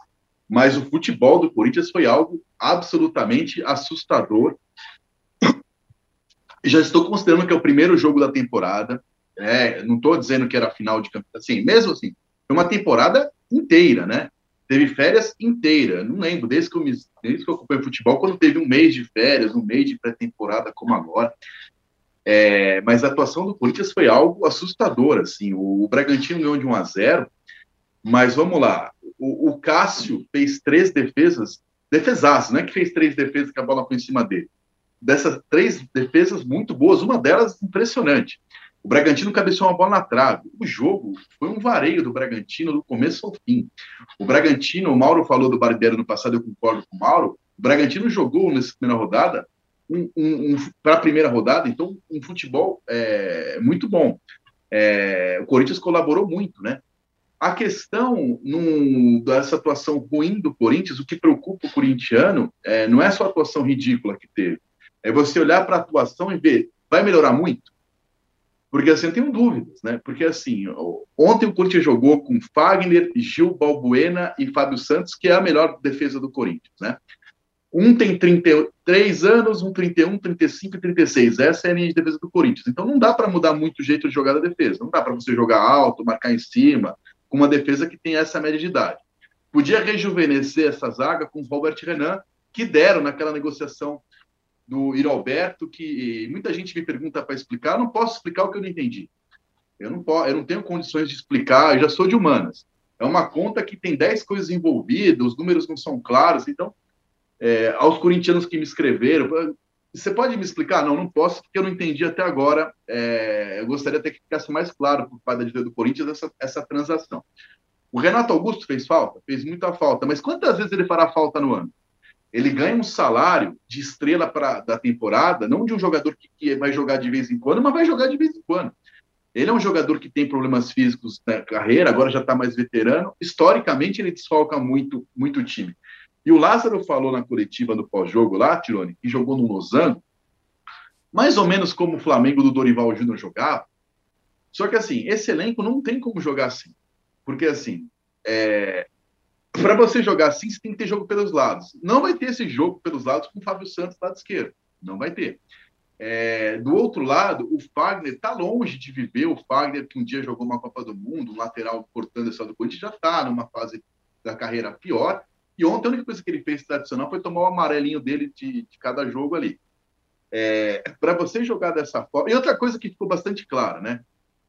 Mas o futebol do Corinthians foi algo absolutamente assustador. Já estou considerando que é o primeiro jogo da temporada. É, não estou dizendo que era final de campeonato. Assim, mesmo assim, foi uma temporada inteira, né? Teve férias inteira. Não lembro, desde que eu, me, desde que eu acompanho futebol, quando teve um mês de férias, um mês de pré-temporada como agora. É, mas a atuação do Corinthians foi algo assustador. Assim, o, o Bragantino ganhou de 1 a 0, mas vamos lá. O, o Cássio fez três defesas, defesaço, não é que fez três defesas que a bola foi em cima dele. Dessas três defesas muito boas, uma delas impressionante. O Bragantino cabeceou uma bola na trave. O jogo foi um vareio do Bragantino do começo ao fim. O Bragantino, o Mauro falou do Barbieri no passado, eu concordo com o Mauro. O Bragantino jogou nessa primeira rodada, um, um, um, para a primeira rodada, então, um futebol é, muito bom. É, o Corinthians colaborou muito, né? A questão num, dessa atuação ruim do Corinthians, o que preocupa o corintiano, é, não é só a atuação ridícula que teve, é você olhar para a atuação e ver, vai melhorar muito? Porque assim, eu tenho dúvidas, né? Porque assim, ontem o Corinthians jogou com Fagner, Gil Balbuena e Fábio Santos, que é a melhor defesa do Corinthians, né? Um tem 33 anos, um 31, 35 e 36. Essa é a linha de defesa do Corinthians. Então não dá para mudar muito o jeito de jogar a defesa. Não dá para você jogar alto, marcar em cima, com uma defesa que tem essa média de idade. Podia rejuvenescer essa zaga com o Robert Renan, que deram naquela negociação do Iralberto, que muita gente me pergunta para explicar, eu não posso explicar o que eu não entendi. Eu não, posso, eu não tenho condições de explicar, eu já sou de humanas. É uma conta que tem 10 coisas envolvidas, os números não são claros, então, é, aos corintianos que me escreveram, você pode me explicar? Não, não posso, porque eu não entendi até agora. É, eu gostaria até que ficasse mais claro por parte da diretoria do Corinthians essa, essa transação. O Renato Augusto fez falta? Fez muita falta, mas quantas vezes ele fará falta no ano? Ele ganha um salário de estrela pra, da temporada, não de um jogador que, que, vai jogar de vez em quando, mas vai jogar de vez em quando. Ele é um jogador que tem problemas físicos na carreira, agora já está mais veterano. Historicamente, ele desfalca muito, muito time. E o Lázaro falou na coletiva do pós-jogo lá, Tirone, que jogou no Losango, mais ou menos como o Flamengo do Dorival Júnior jogava. Só que, assim, esse elenco não tem como jogar assim. Porque, assim, é, para você jogar assim, você tem que ter jogo pelos lados. Não vai ter esse jogo pelos lados com o Fábio Santos lado esquerdo. Não vai ter. É, do outro lado, o Fagner está longe de viver. O Fagner, que um dia jogou uma Copa do Mundo, um lateral cortando essa do Corinthians, já está numa fase da carreira pior. E ontem a única coisa que ele fez tradicional foi tomar o amarelinho dele de, de cada jogo ali. É, para você jogar dessa forma. E outra coisa que ficou bastante clara, né?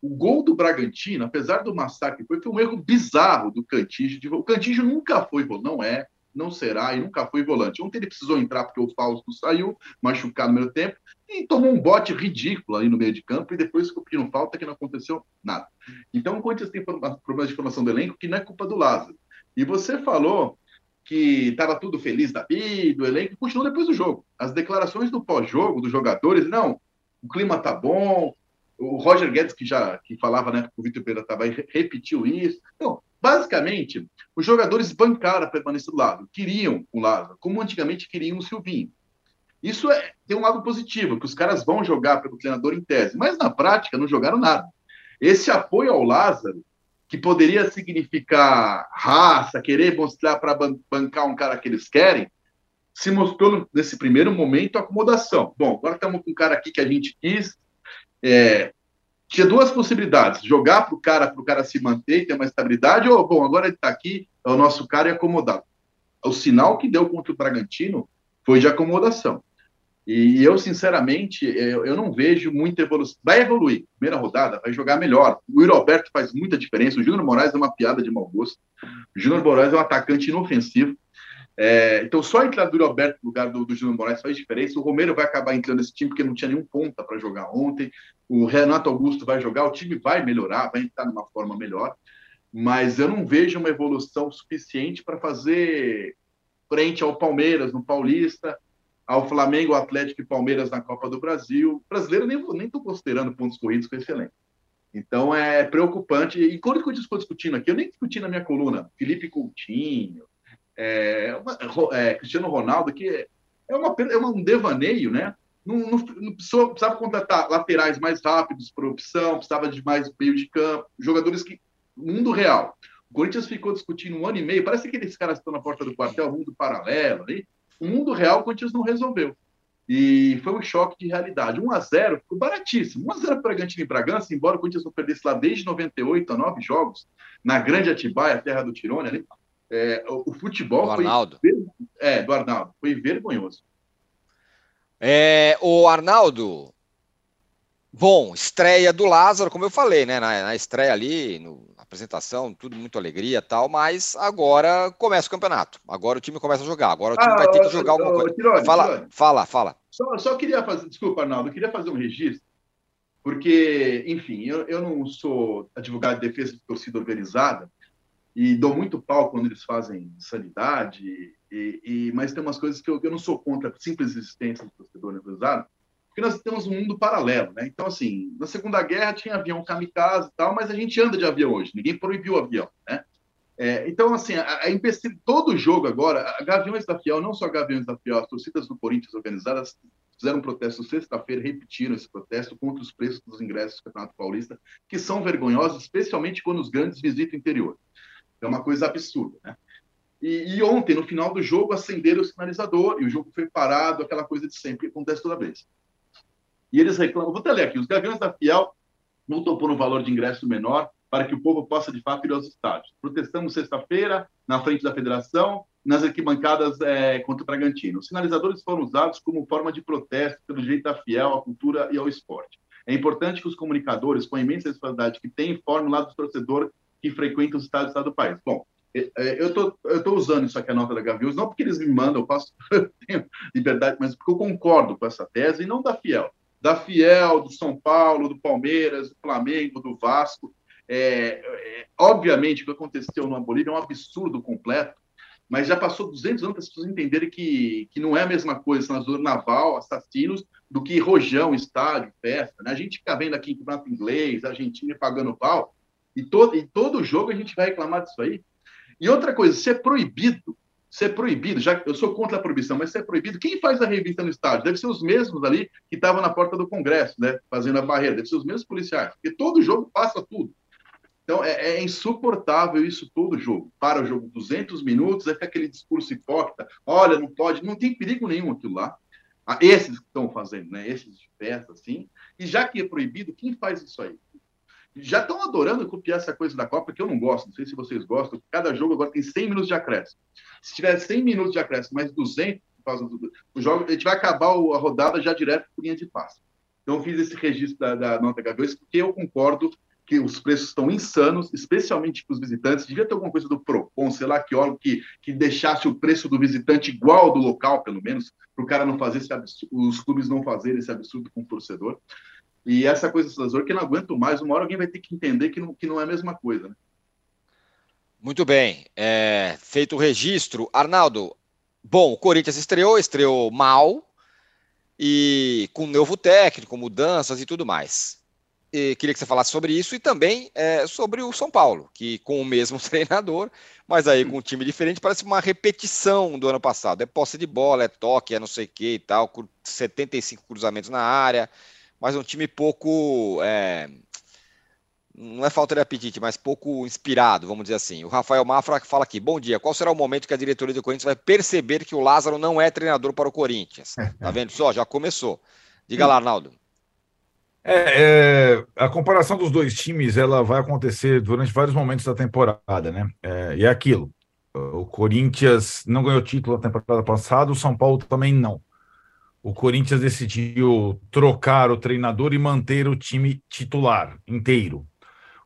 O gol do Bragantino, apesar do massacre, foi, foi um erro bizarro do Cantígio. O Cantígio nunca foi, não é, não será e nunca foi volante. Ontem ele precisou entrar porque o Fausto saiu, machucado no meio tempo, e tomou um bote ridículo ali no meio de campo, e depois cumpriram falta que não aconteceu nada. Então o Corinthians tem problemas de formação do elenco que não é culpa do Lázaro. E você falou que estava tudo feliz da vida, o elenco continuou depois do jogo. As declarações do pós-jogo dos jogadores, não, o clima tá bom, o Roger Guedes, que já que falava né, que o Vitor Pereira estava repetiu isso. Então, basicamente, os jogadores bancaram a permanência do lado, queriam o Lázaro, como antigamente queriam o Silvinho. Isso é, tem um lado positivo, que os caras vão jogar pelo treinador em tese, mas na prática não jogaram nada. Esse apoio ao Lázaro, que poderia significar raça, querer mostrar para bancar um cara que eles querem, se mostrou nesse primeiro momento acomodação. Bom, agora estamos com um cara aqui que a gente quis. É, tinha duas possibilidades: jogar para o cara, para o cara se manter e ter uma estabilidade, ou, bom, agora ele está aqui, é o nosso cara e acomodado. O sinal que deu contra o Bragantino foi de acomodação. E eu, sinceramente, eu, eu não vejo muita evolução. Vai evoluir. Primeira rodada, vai jogar melhor. O Yuri Alberto faz muita diferença. O Júnior Moraes é uma piada de mau gosto. O Júnior Moraes é um atacante inofensivo. É, então, só a entrada do Alberto no lugar do, do Júnior Moraes faz diferença. O Romero vai acabar entrando nesse time porque não tinha nenhum ponta para jogar ontem. O Renato Augusto vai jogar, o time vai melhorar, vai entrar numa forma melhor. Mas eu não vejo uma evolução suficiente para fazer frente ao Palmeiras no Paulista ao Flamengo, Atlético e Palmeiras na Copa do Brasil. Brasileiro nem nem estou considerando pontos corridos com esse elenco. Então é preocupante. E quando eu estou discutindo aqui, eu nem discuti na minha coluna Felipe Coutinho, é, é, Cristiano Ronaldo, que é, uma, é um devaneio, né? Não, não, não precisava contratar laterais mais rápidos por opção, precisava de mais meio de campo, jogadores que. Mundo real. O Corinthians ficou discutindo um ano e meio, parece que aqueles caras estão na porta do quartel, mundo paralelo ali. O mundo real o Corinthians não resolveu. E foi um choque de realidade. 1 a 0 ficou baratíssimo. 1 a 0 para Bragantino e Bragança, embora o Corinthians não perdesse lá desde 98 a 9 jogos, na Grande Atibaia, terra do Tirone, ali, é, o, o, futebol do Arnaldo. foi. É, do Arnaldo. Foi vergonhoso. É, o Arnaldo, Bom, estreia do Lázaro, como eu falei, né? Na, na estreia ali, no, na apresentação, tudo muito alegria tal, mas agora começa o campeonato. Agora o time começa a jogar. Agora o time ah, vai ter que jogar alguma coisa. Tirone, fala, Tirone. fala, fala. Só, só, queria fazer, desculpa, Arnaldo, eu queria fazer um registro, porque, enfim, eu, eu não sou advogado de defesa de torcida organizada e dou muito pau quando eles fazem sanidade, e, e, mas tem umas coisas que eu, eu não sou contra a simples existência do torcedor organizado porque nós temos um mundo paralelo, né? Então, assim, na Segunda Guerra tinha avião kamikaze e tal, mas a gente anda de avião hoje, ninguém proibiu o avião, né? É, então, assim, a, a todo jogo agora, a Gaviões da Fiel, não só Gaviões da Fiel, as torcidas do Corinthians organizadas fizeram um protesto sexta-feira, repetiram esse protesto contra os preços dos ingressos do Campeonato Paulista, que são vergonhosos, especialmente quando os grandes visitam o interior. É uma coisa absurda, né? E, e, ontem, no final do jogo, acenderam o sinalizador e o jogo foi parado, aquela coisa de sempre, que acontece toda vez. E eles reclamam, vou até ler aqui, os Gaviões da Fiel lutam por um valor de ingresso menor para que o povo possa, de fato, ir aos estádios. Protestamos sexta-feira, na frente da federação, nas arquibancadas é, contra o Bragantino. Os sinalizadores foram usados como forma de protesto pelo direito da Fiel à cultura e ao esporte. É importante que os comunicadores, com a imensa responsabilidade que têm, informem lado do torcedor que frequenta os estádios do país. Bom, é, é, eu tô, estou usando isso aqui, a nota da Gaviões, não porque eles me mandam, eu faço, liberdade, mas porque eu concordo com essa tese e não da Fiel da Fiel, do São Paulo, do Palmeiras, do Flamengo, do Vasco. É, é, obviamente, o que aconteceu no Bolívia é um absurdo completo, mas já passou 200 anos para as pessoas entenderem que, que não é a mesma coisa senador naval, assassinos, do que rojão, estádio, festa. Né? A gente fica vendo aqui em campeonato inglês, Argentina pagando pau, e todo, e todo jogo a gente vai reclamar disso aí. E outra coisa, se é proibido ser proibido, já eu sou contra a proibição, mas ser proibido, quem faz a revista no estádio? Deve ser os mesmos ali que estavam na porta do Congresso, né, fazendo a barreira, deve ser os mesmos policiais, porque todo jogo passa tudo. Então é, é insuportável isso todo jogo. Para o jogo 200 minutos, é aquele discurso hipócrita, olha, não pode, não tem perigo nenhum aquilo lá. Ah, esses que estão fazendo, né, esses de festa, assim, e já que é proibido, quem faz isso aí? Já estão adorando copiar essa coisa da Copa, que eu não gosto, não sei se vocês gostam. Cada jogo agora tem 100 minutos de acréscimo. Se tiver 100 minutos de acréscimo, mais 200 o jogo, a gente vai acabar a rodada já direto por linha de passe. Então, eu fiz esse registro da, da nota Gaviões, porque eu concordo que os preços estão insanos, especialmente para os visitantes. Devia ter alguma coisa do PROCON, sei lá, que órgão que, que deixasse o preço do visitante igual ao do local, pelo menos, para o cara não fazer esse absurdo, os clubes não fazerem esse absurdo com o torcedor. E essa coisa do Azor que não aguento mais, uma hora alguém vai ter que entender que não, que não é a mesma coisa. Né? Muito bem, é, feito o registro. Arnaldo, bom, o Corinthians estreou, estreou mal, e com novo técnico, mudanças e tudo mais. E queria que você falasse sobre isso e também é, sobre o São Paulo, que com o mesmo treinador, mas aí com um time diferente, parece uma repetição do ano passado. É posse de bola, é toque, é não sei o que e tal, 75 cruzamentos na área mas um time pouco. É, não é falta de apetite, mas pouco inspirado, vamos dizer assim. O Rafael Mafra fala aqui: bom dia. Qual será o momento que a diretoria do Corinthians vai perceber que o Lázaro não é treinador para o Corinthians? Tá vendo só? Já começou. Diga lá, Arnaldo. É, é, a comparação dos dois times ela vai acontecer durante vários momentos da temporada, né? É, e é aquilo. O Corinthians não ganhou título na temporada passada, o São Paulo também não. O Corinthians decidiu trocar o treinador e manter o time titular inteiro.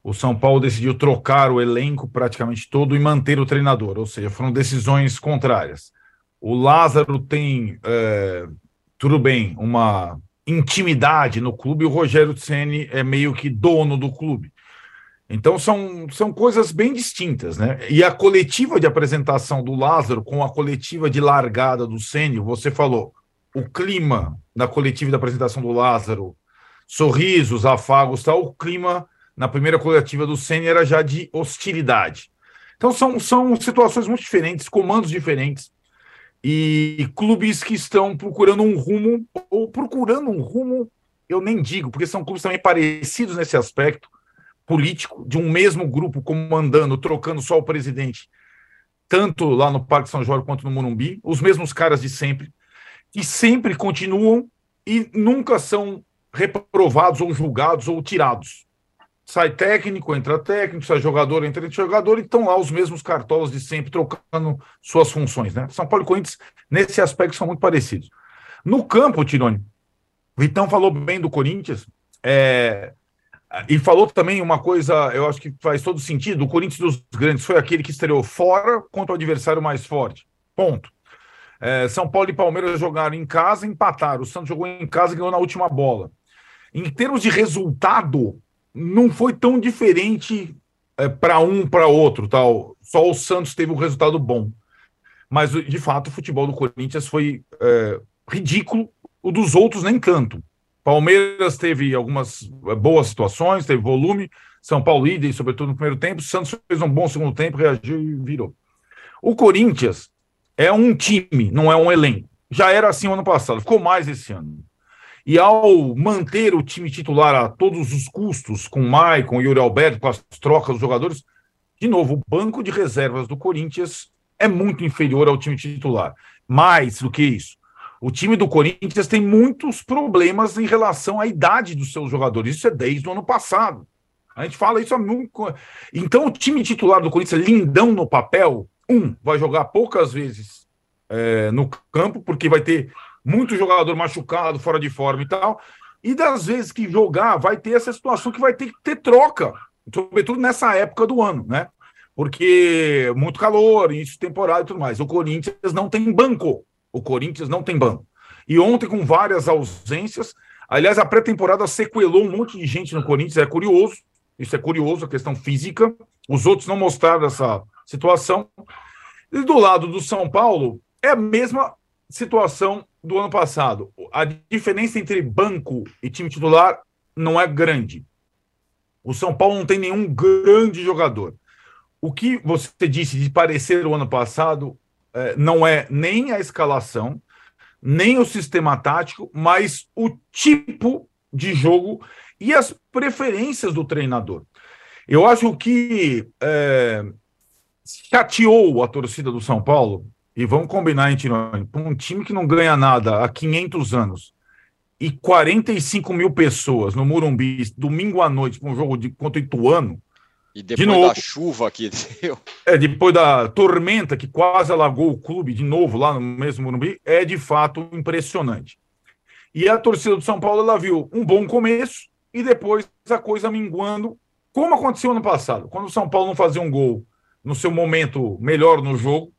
O São Paulo decidiu trocar o elenco praticamente todo e manter o treinador, ou seja, foram decisões contrárias. O Lázaro tem, é, tudo bem, uma intimidade no clube, o Rogério Ceni é meio que dono do clube. Então são, são coisas bem distintas, né? E a coletiva de apresentação do Lázaro com a coletiva de largada do Ceni, você falou, o clima na coletiva de apresentação do Lázaro, sorrisos, afagos, tal, o clima na primeira coletiva do Ceni era já de hostilidade. Então são, são situações muito diferentes, comandos diferentes e clubes que estão procurando um rumo, ou procurando um rumo, eu nem digo, porque são clubes também parecidos nesse aspecto político, de um mesmo grupo comandando, trocando só o presidente, tanto lá no Parque São Jorge quanto no Morumbi, os mesmos caras de sempre, que sempre continuam e nunca são reprovados ou julgados ou tirados sai técnico, entra técnico, sai jogador, entra jogador, e estão lá os mesmos cartolas de sempre trocando suas funções, né? São Paulo e Corinthians, nesse aspecto, são muito parecidos. No campo, Tirone, o Vitão falou bem do Corinthians, é, e falou também uma coisa, eu acho que faz todo sentido: o Corinthians dos grandes foi aquele que estreou fora contra o adversário mais forte. Ponto. É, São Paulo e Palmeiras jogaram em casa, empataram. O Santos jogou em casa e ganhou na última bola. Em termos de resultado, não foi tão diferente é, para um para outro, tal. Só o Santos teve um resultado bom, mas de fato o futebol do Corinthians foi é, ridículo. O dos outros nem tanto. Palmeiras teve algumas é, boas situações, teve volume. São Paulo líder, sobretudo no primeiro tempo. Santos fez um bom segundo tempo, reagiu e virou. O Corinthians é um time, não é um elenco. Já era assim o ano passado, ficou mais esse ano. E ao manter o time titular a todos os custos, com o Maicon Yuri Alberto, com as trocas dos jogadores, de novo, o banco de reservas do Corinthians é muito inferior ao time titular. Mais do que isso, o time do Corinthians tem muitos problemas em relação à idade dos seus jogadores. Isso é desde o ano passado. A gente fala isso há muito. Então, o time titular do Corinthians, lindão no papel, um, vai jogar poucas vezes é, no campo, porque vai ter muito jogador machucado, fora de forma e tal. E das vezes que jogar, vai ter essa situação que vai ter que ter troca, sobretudo nessa época do ano, né? Porque muito calor, início de temporada e tudo mais. O Corinthians não tem banco. O Corinthians não tem banco. E ontem, com várias ausências, aliás, a pré-temporada sequelou um monte de gente no Corinthians, é curioso. Isso é curioso, a questão física. Os outros não mostraram essa situação. E do lado do São Paulo, é a mesma situação do ano passado. A diferença entre banco e time titular não é grande. O São Paulo não tem nenhum grande jogador. O que você disse de parecer o ano passado é, não é nem a escalação, nem o sistema tático, mas o tipo de jogo e as preferências do treinador. Eu acho que é, chateou a torcida do São Paulo e vamos combinar, hein, Tirone? Um time que não ganha nada há 500 anos e 45 mil pessoas no Murumbi, domingo à noite, para um jogo de, contra o Ituano. E depois de novo, da chuva que deu. É, depois da tormenta que quase alagou o clube de novo lá no mesmo Murumbi, é de fato impressionante. E a torcida do São Paulo ela viu um bom começo e depois a coisa minguando, como aconteceu ano passado, quando o São Paulo não fazia um gol no seu momento melhor no jogo,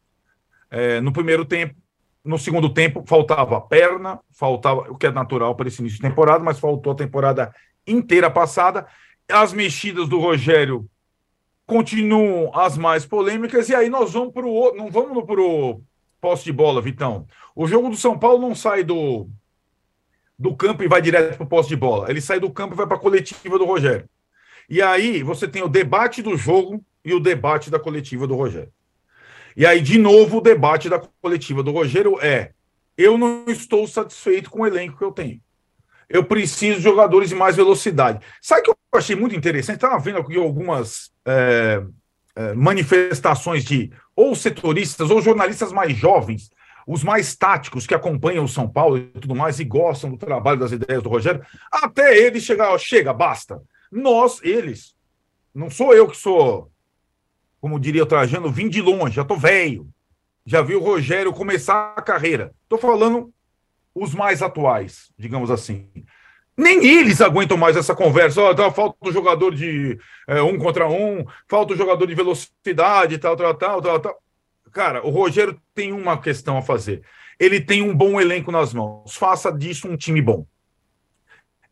é, no primeiro tempo. No segundo tempo, faltava perna, faltava, o que é natural para esse início de temporada, mas faltou a temporada inteira passada. As mexidas do Rogério continuam as mais polêmicas, e aí nós vamos para o. Não vamos para o posse de bola, Vitão. O jogo do São Paulo não sai do, do campo e vai direto para o posse de bola. Ele sai do campo e vai para a coletiva do Rogério. E aí você tem o debate do jogo e o debate da coletiva do Rogério. E aí, de novo, o debate da coletiva do Rogério é: eu não estou satisfeito com o elenco que eu tenho. eu preciso de jogadores de mais velocidade. Sabe que eu achei muito interessante? Estava vendo aqui algumas é, é, manifestações de ou setoristas ou jornalistas mais jovens, os mais táticos que acompanham o São Paulo e tudo mais e gostam do trabalho das ideias do Rogério, até eles chegar, chega, basta. Nós, eles, não sou eu que sou, como diria o Trajano, vim de longe, já tô velho. Já vi o Rogério começar a carreira. Tô falando os mais atuais, digamos assim. Nem eles aguentam mais essa conversa. Oh, tá, falta um jogador de é, um contra um, falta um jogador de velocidade, tal, tal, tal, tal, tal. Cara, o Rogério tem uma questão a fazer. Ele tem um bom elenco nas mãos. Faça disso um time bom.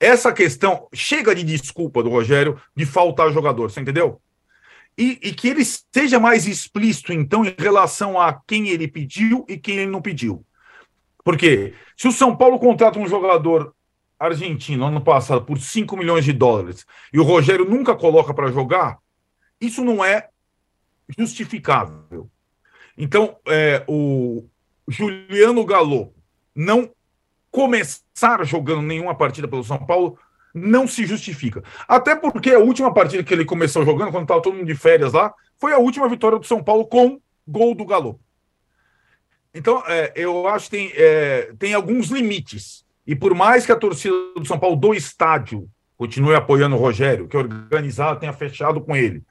Essa questão chega de desculpa do Rogério de faltar jogador, você entendeu? E, e que ele seja mais explícito, então, em relação a quem ele pediu e quem ele não pediu. Porque se o São Paulo contrata um jogador argentino ano passado por 5 milhões de dólares e o Rogério nunca coloca para jogar, isso não é justificável. Então, é, o Juliano Galo não começar jogando nenhuma partida pelo São Paulo não se justifica. Até porque a última partida que ele começou jogando, quando estava todo mundo de férias lá, foi a última vitória do São Paulo com gol do Galo. Então, é, eu acho que tem, é, tem alguns limites. E por mais que a torcida do São Paulo do estádio continue apoiando o Rogério, que é organizado, tenha fechado com ele,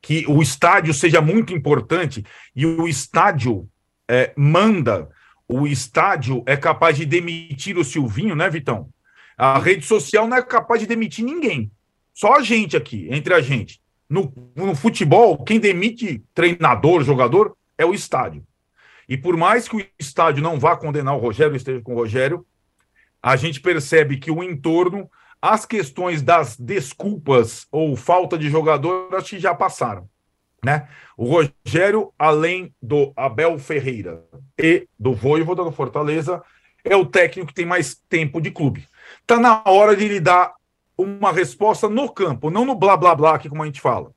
que o estádio seja muito importante e o estádio é, manda, o estádio é capaz de demitir o Silvinho, né, Vitão? A rede social não é capaz de demitir ninguém. Só a gente aqui, entre a gente. No, no futebol, quem demite treinador, jogador, é o estádio. E por mais que o estádio não vá condenar o Rogério, esteja com o Rogério, a gente percebe que o entorno, as questões das desculpas ou falta de jogador, acho que já passaram. Né? O Rogério, além do Abel Ferreira e do Voivoda do Fortaleza, é o técnico que tem mais tempo de clube. Está na hora de lhe dar uma resposta no campo, não no blá blá blá, aqui como a gente fala.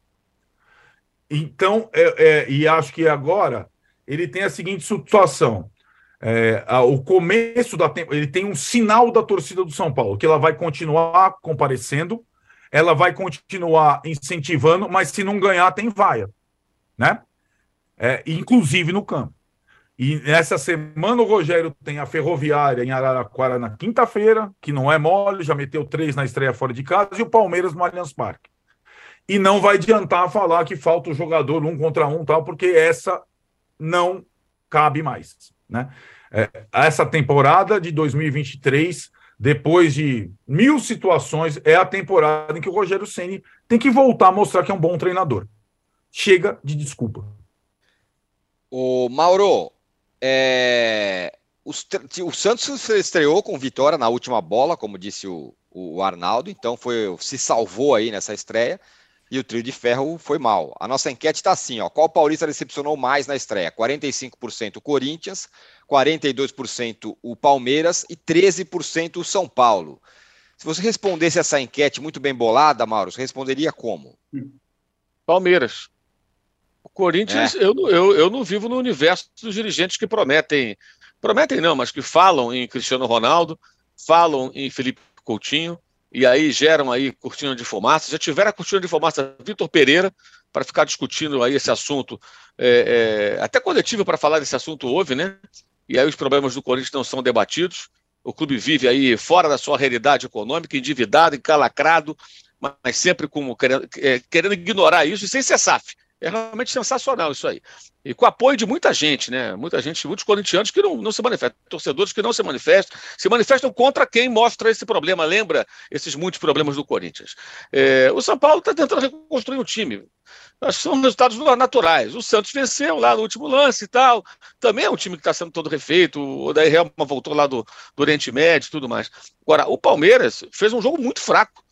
Então, é, é, e acho que agora ele tem a seguinte situação. É, a, o começo da tempo, ele tem um sinal da torcida do São Paulo, que ela vai continuar comparecendo, ela vai continuar incentivando, mas se não ganhar, tem vaia. Né? É, inclusive no campo. E nessa semana o Rogério tem a Ferroviária em Araraquara na quinta-feira, que não é mole, já meteu três na estreia fora de casa, e o Palmeiras no Allianz Parque. E não vai adiantar falar que falta o jogador um contra um, tal, porque essa não cabe mais. Né? É, essa temporada de 2023, depois de mil situações, é a temporada em que o Rogério Ceni tem que voltar a mostrar que é um bom treinador. Chega de desculpa. O Mauro, é, o Santos estreou com vitória na última bola, como disse o, Arnaldo, então foi se salvou aí nessa estreia e o trio de ferro foi mal. A nossa enquete está assim: ó, qual paulista decepcionou mais na estreia? 45% o Corinthians, 42% o Palmeiras e 13% o São Paulo. Se você respondesse essa enquete muito bem bolada, Mauro, você responderia como? Palmeiras. O Corinthians, é. eu, eu, eu não vivo no universo dos dirigentes que prometem. Prometem não, mas que falam em Cristiano Ronaldo, falam em Felipe Coutinho, e aí geram aí cortina de fumaça. Já tiveram a cortina de fumaça Vitor Pereira para ficar discutindo aí esse assunto. É, é, até coletivo para falar desse assunto houve, né? E aí os problemas do Corinthians não são debatidos. O clube vive aí fora da sua realidade econômica, endividado, encalacrado, mas sempre como querendo, é, querendo ignorar isso e sem ser SAF. É realmente sensacional isso aí. E com apoio de muita gente, né? Muita gente, muitos corintianos que não, não se manifestam, torcedores que não se manifestam, se manifestam contra quem mostra esse problema, lembra esses muitos problemas do Corinthians. É, o São Paulo está tentando reconstruir o time. São resultados naturais. O Santos venceu lá no último lance e tal. Também é um time que está sendo todo refeito. O Daí Helma voltou lá do, do Oriente Médio e tudo mais. Agora, o Palmeiras fez um jogo muito fraco.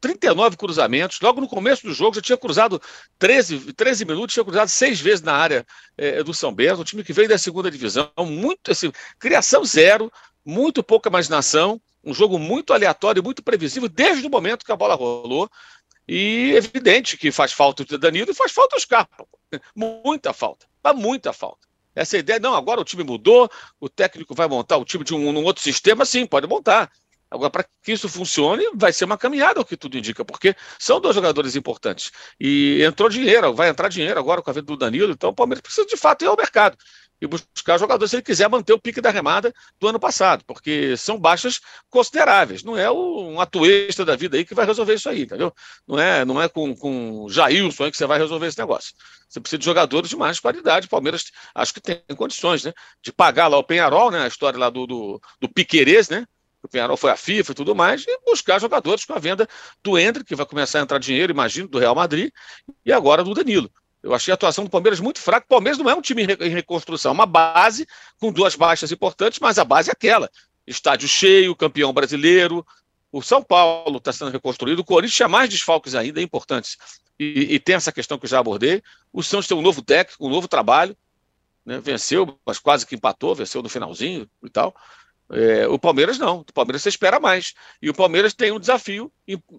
39 cruzamentos. Logo no começo do jogo já tinha cruzado 13, 13 minutos, tinha cruzado seis vezes na área é, do São Bento, um time que veio da segunda divisão, muito assim, criação zero, muito pouca imaginação, um jogo muito aleatório, muito previsível desde o momento que a bola rolou. E evidente que faz falta o Danilo e faz falta o Scarpa. Muita falta, muita falta. Essa ideia, não, agora o time mudou, o técnico vai montar o time de um, um outro sistema, sim, pode montar Agora, para que isso funcione, vai ser uma caminhada, o que tudo indica, porque são dois jogadores importantes. E entrou dinheiro, vai entrar dinheiro agora com a venda do Danilo, então o Palmeiras precisa de fato ir ao mercado e buscar jogadores se ele quiser manter o pique da remada do ano passado, porque são baixas consideráveis. Não é um atuista da vida aí que vai resolver isso aí, entendeu? Não é, não é com, com Jailson aí que você vai resolver esse negócio. Você precisa de jogadores de mais qualidade. O Palmeiras acho que tem condições, né? De pagar lá o Penharol, né? A história lá do, do, do Piquerez, né? O Penharol foi a FIFA e tudo mais, e buscar jogadores com a venda do Hendrick, que vai começar a entrar dinheiro, imagino, do Real Madrid, e agora do Danilo. Eu achei a atuação do Palmeiras muito fraca. O Palmeiras não é um time em reconstrução, é uma base com duas baixas importantes, mas a base é aquela. Estádio cheio, campeão brasileiro. O São Paulo está sendo reconstruído, o Corinthians tinha mais desfalques ainda, é importante. E, e, tem essa questão que eu já abordei. O Santos tem um novo técnico, um novo trabalho. Né? Venceu, mas quase que empatou, venceu no finalzinho e tal. É, o Palmeiras não. O Palmeiras você espera mais. E o Palmeiras tem um desafio,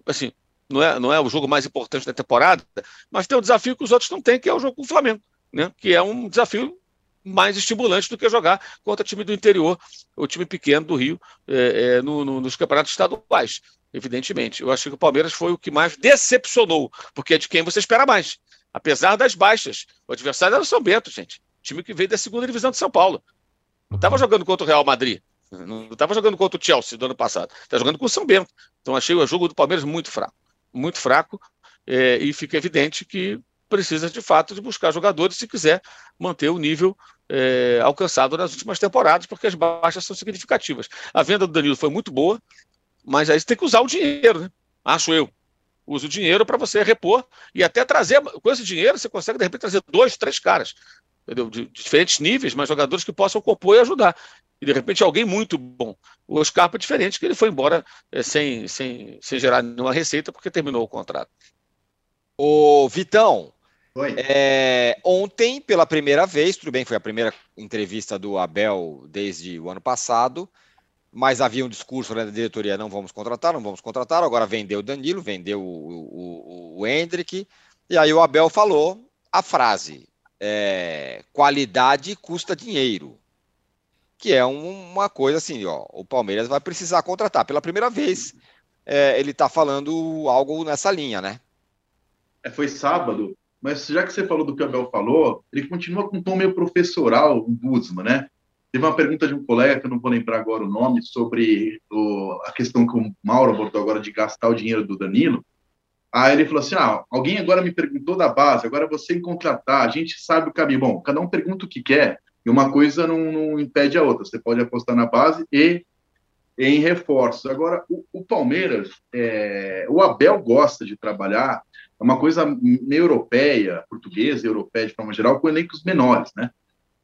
assim, não é, não é o jogo mais importante da temporada, mas tem um desafio que os outros não têm, que é o jogo com o Flamengo, né? que é um desafio mais estimulante do que jogar contra time do interior, o time pequeno do Rio, é, é, no, no, nos campeonatos estaduais, evidentemente. Eu acho que o Palmeiras foi o que mais decepcionou, porque é de quem você espera mais. Apesar das baixas. O adversário era o São Bento, gente. Time que veio da segunda divisão de São Paulo. Não estava jogando contra o Real Madrid. Não estava jogando contra o Chelsea do ano passado. Está jogando com o São Bento. Então achei o jogo do Palmeiras muito fraco muito fraco é, e fica evidente que precisa de fato de buscar jogadores se quiser manter o nível é, alcançado nas últimas temporadas, porque as baixas são significativas. A venda do Danilo foi muito boa, mas aí você tem que usar o dinheiro, né? acho eu. Usa o dinheiro para você repor e até trazer, com esse dinheiro, você consegue de repente trazer dois, três caras, entendeu? de diferentes níveis, mas jogadores que possam compor e ajudar e de repente alguém muito bom. O Scarpa é diferente, que ele foi embora é, sem, sem, sem gerar nenhuma receita porque terminou o contrato. O Vitão, é, ontem, pela primeira vez, tudo bem, foi a primeira entrevista do Abel desde o ano passado, mas havia um discurso né, da diretoria: não vamos contratar, não vamos contratar. Agora vendeu o Danilo, vendeu o, o, o Hendrick, e aí o Abel falou a frase: é, qualidade custa dinheiro que é um, uma coisa assim, ó, o Palmeiras vai precisar contratar. Pela primeira vez, é, ele está falando algo nessa linha, né? É, foi sábado, mas já que você falou do que o Abel falou, ele continua com um tom meio professoral, o Guzman, né? Teve uma pergunta de um colega, que eu não vou lembrar agora o nome, sobre o, a questão que o Mauro abordou agora de gastar o dinheiro do Danilo. Aí ele falou assim: ah, alguém agora me perguntou da base, agora você em contratar, a gente sabe o caminho. Bom, cada um pergunta o que quer. E uma coisa não, não impede a outra. Você pode apostar na base e em reforços. Agora, o, o Palmeiras, é, o Abel gosta de trabalhar, é uma coisa meio europeia, portuguesa, europeia de forma geral, com elencos menores, né?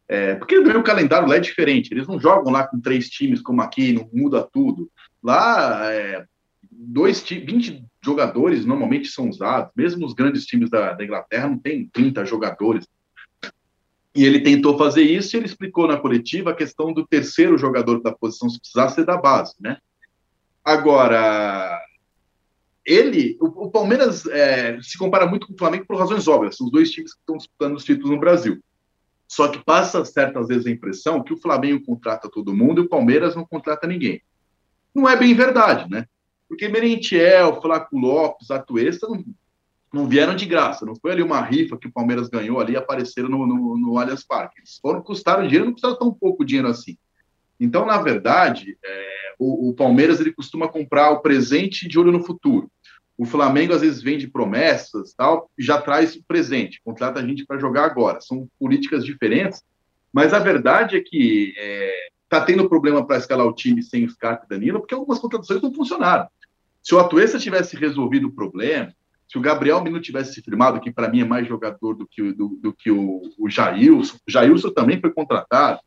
É, porque o calendário lá é diferente. Eles não jogam lá com três times como aqui, não muda tudo. Lá, é, dois 20 jogadores normalmente são usados. Mesmo os grandes times da, da Inglaterra não tem 30 jogadores. E ele tentou fazer isso e ele explicou na coletiva a questão do terceiro jogador da posição, se precisar ser da base, né? Agora, ele, o, o Palmeiras é, se compara muito com o Flamengo por razões óbvias, são os dois times que estão disputando os títulos no Brasil. Só que passa certas vezes a impressão que o Flamengo contrata todo mundo e o Palmeiras não contrata ninguém. Não é bem verdade, né? Porque Merentiel, Flaco Lopes, Atuesta não, não vieram de graça, não foi ali uma rifa que o Palmeiras ganhou ali apareceram no, no, no Allianz Parque. Eles foram, custaram dinheiro, não custaram tão pouco dinheiro assim. Então, na verdade, é, o, o, Palmeiras ele costuma comprar o presente de olho no futuro. O Flamengo às vezes vende promessas, tal, e já traz o presente, contrata a gente para jogar agora. São políticas diferentes, mas a verdade é que está é, tá tendo problema para escalar o time sem o Scarpa e Danilo, porque algumas contratações não funcionaram. Se o Atuesta tivesse resolvido o problema, se o Gabriel Menino tivesse firmado, que para mim é mais jogador do que, do, do que o, o Jailson, o Jailson também foi contratado.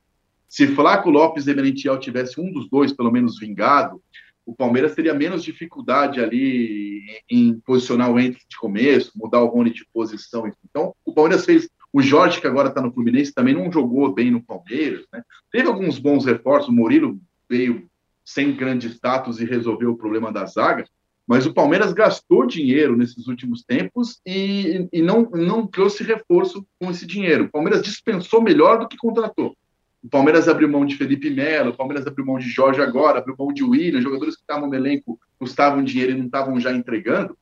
Se Flaco Lopes e Merentiel tivesse um dos dois, pelo menos, vingado, o Palmeiras teria menos dificuldade ali em, posicionar o Ente de começo, mudar o Rony de posição. Então, o Palmeiras fez. O Jorge, que agora está no Fluminense, também não jogou bem no Palmeiras. Né? Teve alguns bons reforços. O Murilo veio sem grande status e resolveu o problema da zaga. Mas o Palmeiras gastou dinheiro nesses últimos tempos e, e não, não trouxe reforço com esse dinheiro. O Palmeiras dispensou melhor do que contratou. O Palmeiras abriu mão de Felipe Melo, o Palmeiras abriu mão de Jorge agora, abriu mão de William, jogadores que estavam no elenco custavam dinheiro e não estavam já entregando.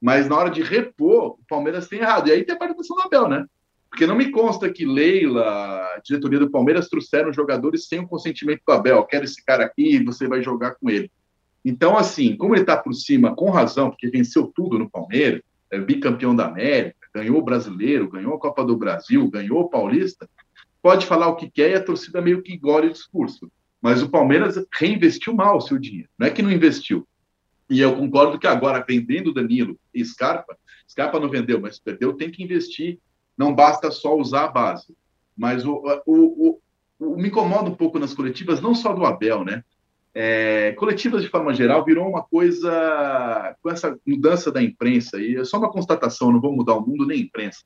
Mas na hora de repor, o Palmeiras tem errado. E aí tem a participação do Abel, né? Porque não me consta que Leila, a diretoria do Palmeiras, trouxeram jogadores sem o consentimento do Abel. Quero esse cara aqui, você vai jogar com ele. Então, assim, como ele está por cima, com razão, porque venceu tudo no Palmeiras, é bicampeão da América, ganhou o Brasileiro, ganhou a Copa do Brasil, ganhou o Paulista, pode falar o que quer e a torcida meio que engole o discurso. Mas o Palmeiras reinvestiu mal o seu dinheiro. Não é que não investiu. E eu concordo que agora, vendendo Danilo e Scarpa, Scarpa não vendeu, mas perdeu, tem que investir. Não basta só usar a base. Mas o, o, o, o me incomoda um pouco nas coletivas, não só do Abel, né? É, coletivas de forma geral virou uma coisa com essa mudança da imprensa e é só uma constatação, não vou mudar o mundo nem a imprensa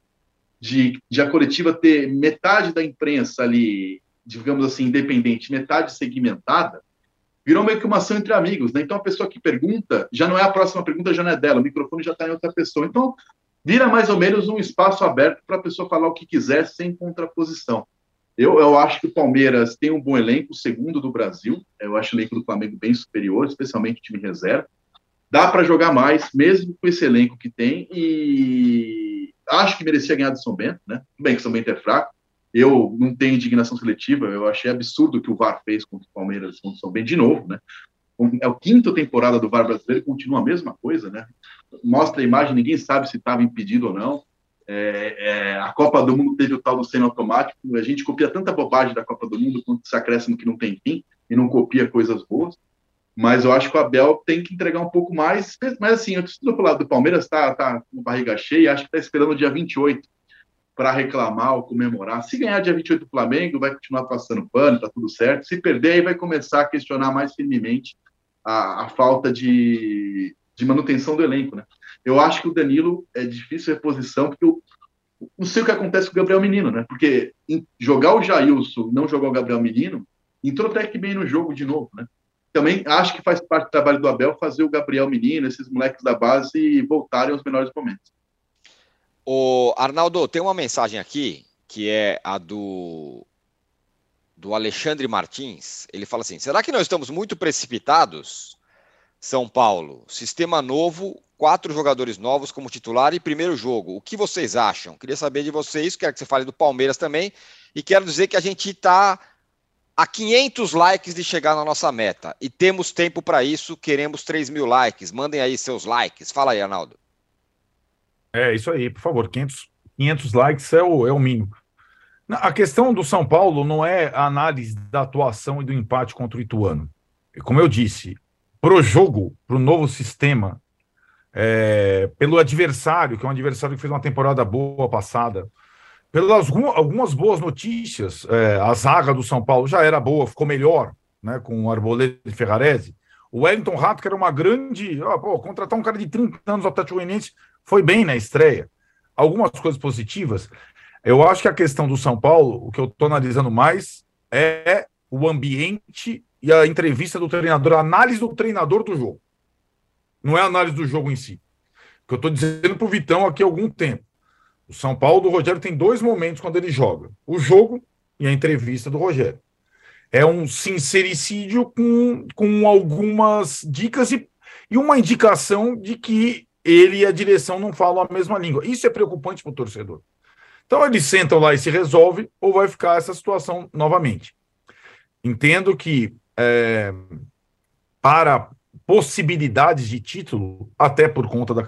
de, de a coletiva ter metade da imprensa ali, digamos assim, independente, metade segmentada, virou meio que uma ação entre amigos, né? Então a pessoa que pergunta já não é a próxima pergunta, já não é dela, o microfone já está em outra pessoa. Então vira mais ou menos um espaço aberto para a pessoa falar o que quiser sem contraposição. Eu, eu acho que o Palmeiras tem um bom elenco, o segundo do Brasil. Eu acho o elenco do Flamengo bem superior, especialmente o time reserva. Dá para jogar mais, mesmo com esse elenco que tem. E acho que merecia ganhar do São Bento, né? Tudo bem que o São Bento é fraco. Eu não tenho indignação seletiva. Eu achei absurdo o que o VAR fez contra o Palmeiras, contra o São Bento, de novo, né? É a quinta temporada do VAR brasileiro, continua a mesma coisa, né? Mostra a imagem, ninguém sabe se estava impedido ou não. É, é, a Copa do Mundo teve o tal do seno automático. A gente copia tanta bobagem da Copa do Mundo quanto esse acréscimo que não tem fim e não copia coisas boas. Mas eu acho que o Abel tem que entregar um pouco mais. Mas assim, eu preciso falar do Palmeiras, está tá com barriga cheia, acho que está esperando o dia 28 para reclamar ou comemorar. Se ganhar dia 28 do Flamengo, vai continuar passando pano, está tudo certo. Se perder, aí vai começar a questionar mais firmemente a, a falta de, de manutenção do elenco, né? Eu acho que o Danilo é difícil reposição, porque eu não sei o que acontece com o Gabriel Menino, né? Porque jogar o Jailson, não jogar o Gabriel Menino, entrou até que bem no jogo de novo, né? Também acho que faz parte do trabalho do Abel fazer o Gabriel Menino, esses moleques da base, voltarem aos melhores momentos. O Arnaldo, tem uma mensagem aqui que é a do do Alexandre Martins. Ele fala assim: será que nós estamos muito precipitados? São Paulo, sistema novo, quatro jogadores novos como titular e primeiro jogo. O que vocês acham? Queria saber de vocês, quero que você fale do Palmeiras também, e quero dizer que a gente está a 500 likes de chegar na nossa meta, e temos tempo para isso, queremos 3 mil likes, mandem aí seus likes. Fala aí, Arnaldo. É, isso aí, por favor, 500, 500 likes é o, é o mínimo. A questão do São Paulo não é a análise da atuação e do empate contra o Ituano. Como eu disse, pro jogo, pro novo sistema, é, pelo adversário, que é um adversário que fez uma temporada boa passada, pelas algumas boas notícias, é, a zaga do São Paulo já era boa, ficou melhor, né, com o Arboleda e Ferrarese. O Wellington Rato, que era uma grande. Ó, pô, contratar um cara de 30 anos ao Atlético Goianiense foi bem na estreia. Algumas coisas positivas. Eu acho que a questão do São Paulo, o que eu estou analisando mais é o ambiente e a entrevista do treinador, a análise do treinador do jogo. Não é a análise do jogo em si. Que eu estou dizendo para o Vitão aqui há algum tempo. O São Paulo do Rogério tem dois momentos quando ele joga: o jogo e a entrevista do Rogério. É um sincericídio com, com algumas dicas e, e uma indicação de que ele e a direção não falam a mesma língua. Isso é preocupante para o torcedor. Então eles sentam lá e se resolve, ou vai ficar essa situação novamente. Entendo que é, para possibilidades de título, até por conta da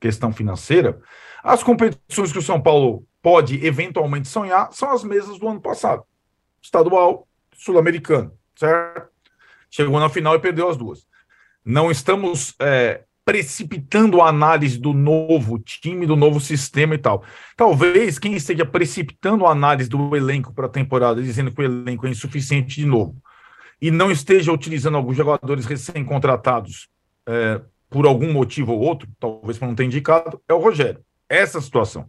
questão financeira, as competições que o São Paulo pode eventualmente sonhar são as mesmas do ano passado: estadual, sul-americano, certo? Chegou na final e perdeu as duas. Não estamos é, precipitando a análise do novo time, do novo sistema e tal. Talvez quem esteja precipitando a análise do elenco para a temporada, dizendo que o elenco é insuficiente de novo, e não esteja utilizando alguns jogadores recém-contratados é, por algum motivo ou outro, talvez por não ter indicado, é o Rogério. Essa situação.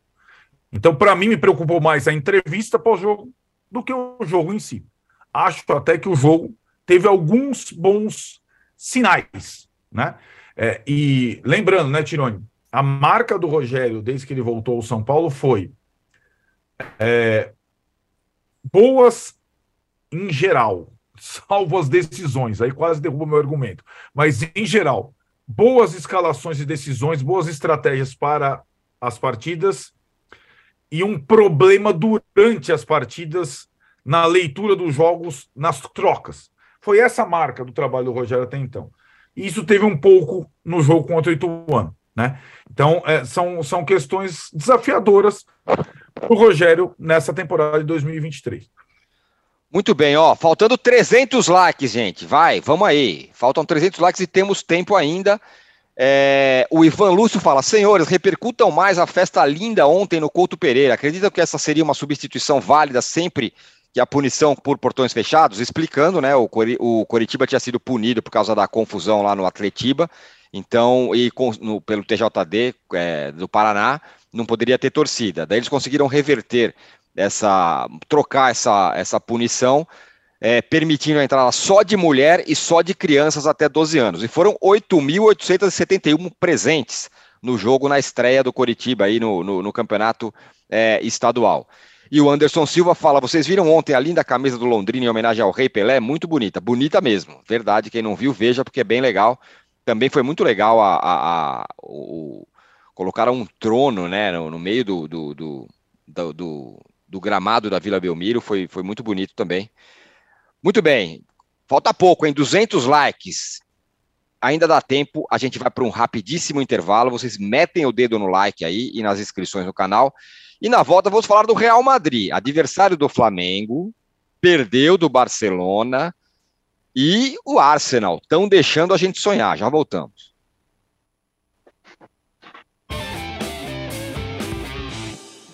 Então, para mim, me preocupou mais a entrevista pós-jogo do que o jogo em si. Acho até que o jogo teve alguns bons sinais, né? É, e lembrando, né, Tironi, a marca do Rogério desde que ele voltou ao São Paulo foi é, boas em geral, salvo as decisões, aí quase derruba meu argumento, mas em geral, boas escalações e decisões, boas estratégias para as partidas e um problema durante as partidas na leitura dos jogos, nas trocas. Foi essa marca do trabalho do Rogério até então. E isso teve um pouco no jogo contra o Ituano. Né? Então, é, são, são questões desafiadoras para o Rogério nessa temporada de 2023. Muito bem, ó, faltando 300 likes, gente, vai, vamos aí. Faltam 300 likes e temos tempo ainda. É, o Ivan Lúcio fala: Senhores, repercutam mais a festa linda ontem no Couto Pereira. Acreditam que essa seria uma substituição válida sempre que a punição por portões fechados? Explicando, né? O, Cori o Coritiba tinha sido punido por causa da confusão lá no Atletiba, então, e com, no, pelo TJD é, do Paraná, não poderia ter torcida. Daí eles conseguiram reverter essa, trocar essa, essa punição é, permitindo a entrada só de mulher e só de crianças até 12 anos. E foram 8.871 presentes no jogo na estreia do Coritiba aí no, no, no campeonato é, estadual. E o Anderson Silva fala: vocês viram ontem a linda camisa do Londrina em homenagem ao Rei Pelé? Muito bonita, bonita mesmo. Verdade, quem não viu, veja, porque é bem legal. Também foi muito legal a, a, a o, colocaram um trono né, no, no meio do, do, do, do, do gramado da Vila Belmiro, foi, foi muito bonito também. Muito bem. Falta pouco, hein? 200 likes. Ainda dá tempo. A gente vai para um rapidíssimo intervalo. Vocês metem o dedo no like aí e nas inscrições no canal. E na volta vamos falar do Real Madrid, adversário do Flamengo, perdeu do Barcelona e o Arsenal. Estão deixando a gente sonhar. Já voltamos.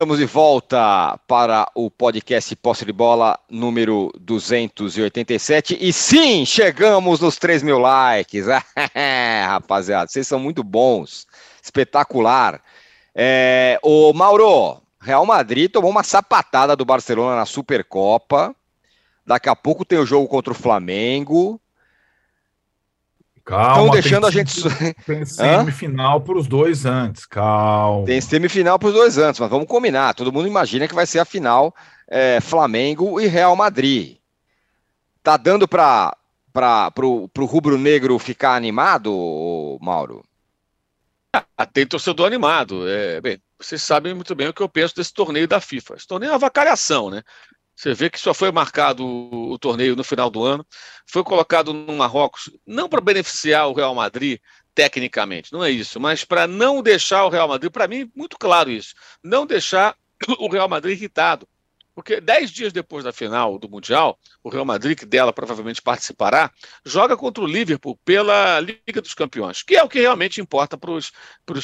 Estamos de volta para o podcast Posse de Bola número 287. E sim, chegamos nos 3 mil likes. Rapaziada, vocês são muito bons. Espetacular. É, o Mauro, Real Madrid tomou uma sapatada do Barcelona na Supercopa. Daqui a pouco tem o jogo contra o Flamengo. Calma, Estão deixando a gente. Tem semifinal para os dois antes, calma. Tem semifinal para os dois antes, mas vamos combinar. Todo mundo imagina que vai ser a final é, Flamengo e Real Madrid. Tá dando para o rubro-negro ficar animado, Mauro? Ah, tem torcedor animado. É, bem, vocês sabem muito bem o que eu penso desse torneio da FIFA. Esse torneio é uma vacalhação, né? Você vê que só foi marcado o, o torneio no final do ano, foi colocado no Marrocos, não para beneficiar o Real Madrid tecnicamente, não é isso, mas para não deixar o Real Madrid, para mim, muito claro isso, não deixar o Real Madrid irritado. Porque dez dias depois da final do Mundial, o Real Madrid, que dela provavelmente participará, joga contra o Liverpool pela Liga dos Campeões, que é o que realmente importa para os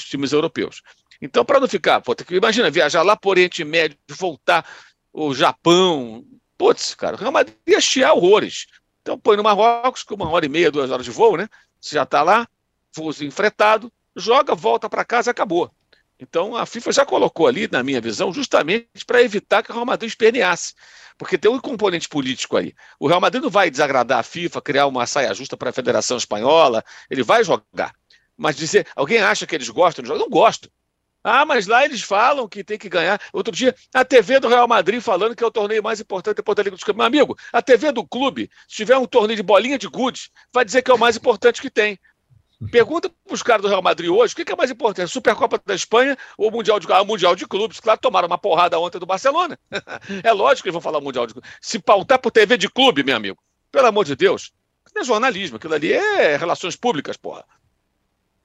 times europeus. Então, para não ficar, pô, imagina viajar lá por Oriente Médio, voltar, o Japão. Putz, cara, o Real Madrid ia chiar horrores. Então põe no Marrocos, com uma hora e meia, duas horas de voo, né? Você já está lá, voozinho fretado, joga, volta para casa acabou. Então a FIFA já colocou ali, na minha visão, justamente para evitar que o Real Madrid esperneasse. Porque tem um componente político aí. O Real Madrid não vai desagradar a FIFA, criar uma saia justa para a Federação Espanhola, ele vai jogar. Mas dizer, alguém acha que eles gostam de jogar? Não gosto. Ah, mas lá eles falam que tem que ganhar. Outro dia, a TV do Real Madrid falando que é o torneio mais importante depois da Liga dos Campeões. Meu amigo, a TV do clube, se tiver um torneio de bolinha de gude, vai dizer que é o mais importante que tem. Pergunta para os caras do Real Madrid hoje, o que é mais importante, Supercopa da Espanha ou Mundial de, Mundial de Clubes? Claro, tomaram uma porrada ontem do Barcelona. é lógico que eles vão falar Mundial de Clubes. Se pautar por TV de clube, meu amigo, pelo amor de Deus, não é jornalismo, aquilo ali é relações públicas, porra.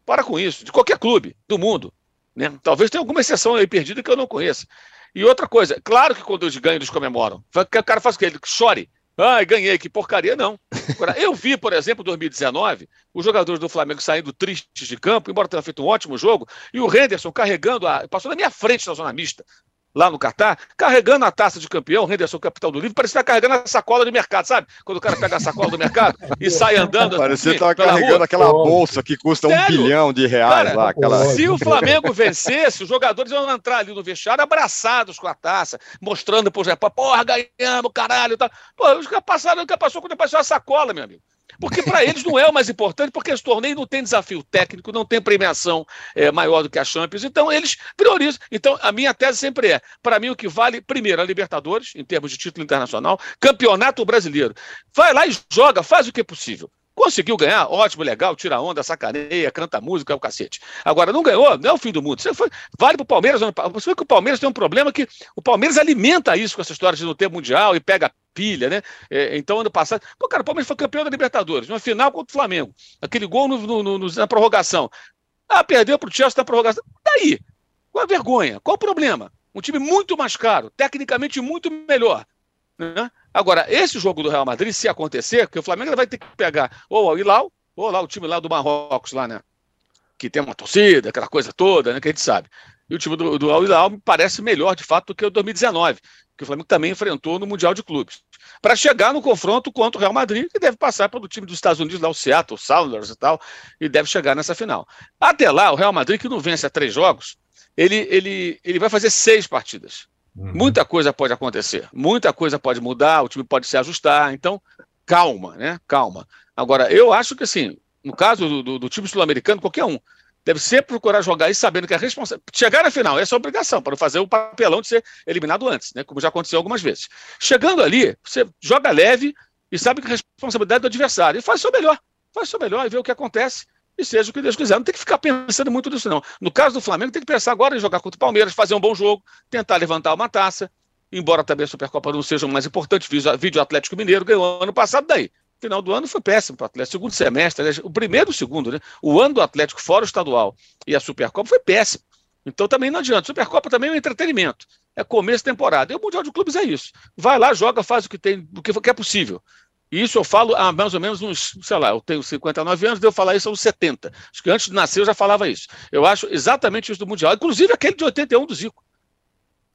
Para com isso, de qualquer clube do mundo. Né? Talvez tenha alguma exceção aí perdida que eu não conheça. E outra coisa, claro que quando eles ganham, eles comemoram. O cara faz o quê? Ele chore. Ai, ganhei, que porcaria, não. Agora, eu vi, por exemplo, em 2019, os jogadores do Flamengo saindo tristes de campo, embora tenha feito um ótimo jogo, e o Henderson carregando, a, passou na minha frente na zona mista, lá no Catar, carregando a taça de campeão, Henderson, capitão do livro, parecia estar carregando a sacola do mercado, sabe? Quando o cara pega a sacola do mercado e sai andando. Parecia estar carregando rua. aquela bolsa que custa Sério? um bilhão de reais cara, lá. Aquela... Se o Flamengo vencesse, os jogadores iam entrar ali no vestiário abraçados com a taça, mostrando pro Zé, porra, ganhamos, caralho. Tá. Pô, os caras passaram, o que passou quando passou a sacola, meu amigo. Porque para eles não é o mais importante, porque esse torneio não tem desafio técnico, não tem premiação é, maior do que a Champions. Então, eles priorizam. Então, a minha tese sempre é: para mim, o que vale, primeiro, a Libertadores, em termos de título internacional, campeonato brasileiro. Vai lá e joga, faz o que é possível. Conseguiu ganhar, ótimo, legal, tira onda, sacaneia, canta música, é o cacete. Agora, não ganhou, não é o fim do mundo. Você foi, vale pro Palmeiras. Você vê que o Palmeiras tem um problema que o Palmeiras alimenta isso com essa história de não ter mundial e pega pilha, né? É, então, ano passado. Pô, cara, o Palmeiras foi campeão da Libertadores, uma final contra o Flamengo. Aquele gol no, no, no, na prorrogação. Ah, perdeu pro Chelsea na prorrogação. Daí? Qual a vergonha? Qual o problema? Um time muito mais caro, tecnicamente muito melhor. Né? Agora, esse jogo do Real Madrid, se acontecer, que o Flamengo vai ter que pegar ou o Hilal, ou lá o time lá do Marrocos, lá, né? Que tem uma torcida, aquela coisa toda, né? Que a gente sabe. E o time do, do Al Hilal me parece melhor, de fato, do que o 2019, que o Flamengo também enfrentou no Mundial de Clubes. Para chegar no confronto contra o Real Madrid, que deve passar pelo time dos Estados Unidos, lá o Seattle, o Sounders e tal, e deve chegar nessa final. Até lá, o Real Madrid, que não vence a três jogos, ele, ele, ele vai fazer seis partidas. Uhum. Muita coisa pode acontecer, muita coisa pode mudar, o time pode se ajustar, então calma, né? Calma. Agora, eu acho que assim, no caso do, do, do time sul-americano, qualquer um deve sempre procurar jogar aí sabendo que a responsabilidade. Chegar na final, essa é a obrigação, para fazer o papelão de ser eliminado antes, né? Como já aconteceu algumas vezes. Chegando ali, você joga leve e sabe que a responsabilidade é do adversário. E faz o seu melhor. Faz o seu melhor e vê o que acontece e seja o que Deus quiser. Não tem que ficar pensando muito nisso, não. No caso do Flamengo, tem que pensar agora em jogar contra o Palmeiras, fazer um bom jogo, tentar levantar uma taça, embora também a Supercopa não seja o mais importante, vídeo Atlético Mineiro ganhou ano passado daí. Final do ano foi péssimo para o Atlético. Segundo semestre, o primeiro e o segundo, né? O ano do Atlético fora o estadual e a Supercopa foi péssimo. Então também não adianta. Supercopa também é um entretenimento. É começo de temporada. E o Mundial de Clubes é isso. Vai lá, joga, faz o que tem, o que é possível. E isso eu falo há mais ou menos uns, sei lá, eu tenho 59 anos, devo falar isso aos 70. Acho que antes de nascer eu já falava isso. Eu acho exatamente isso do Mundial, inclusive aquele de 81 do Zico.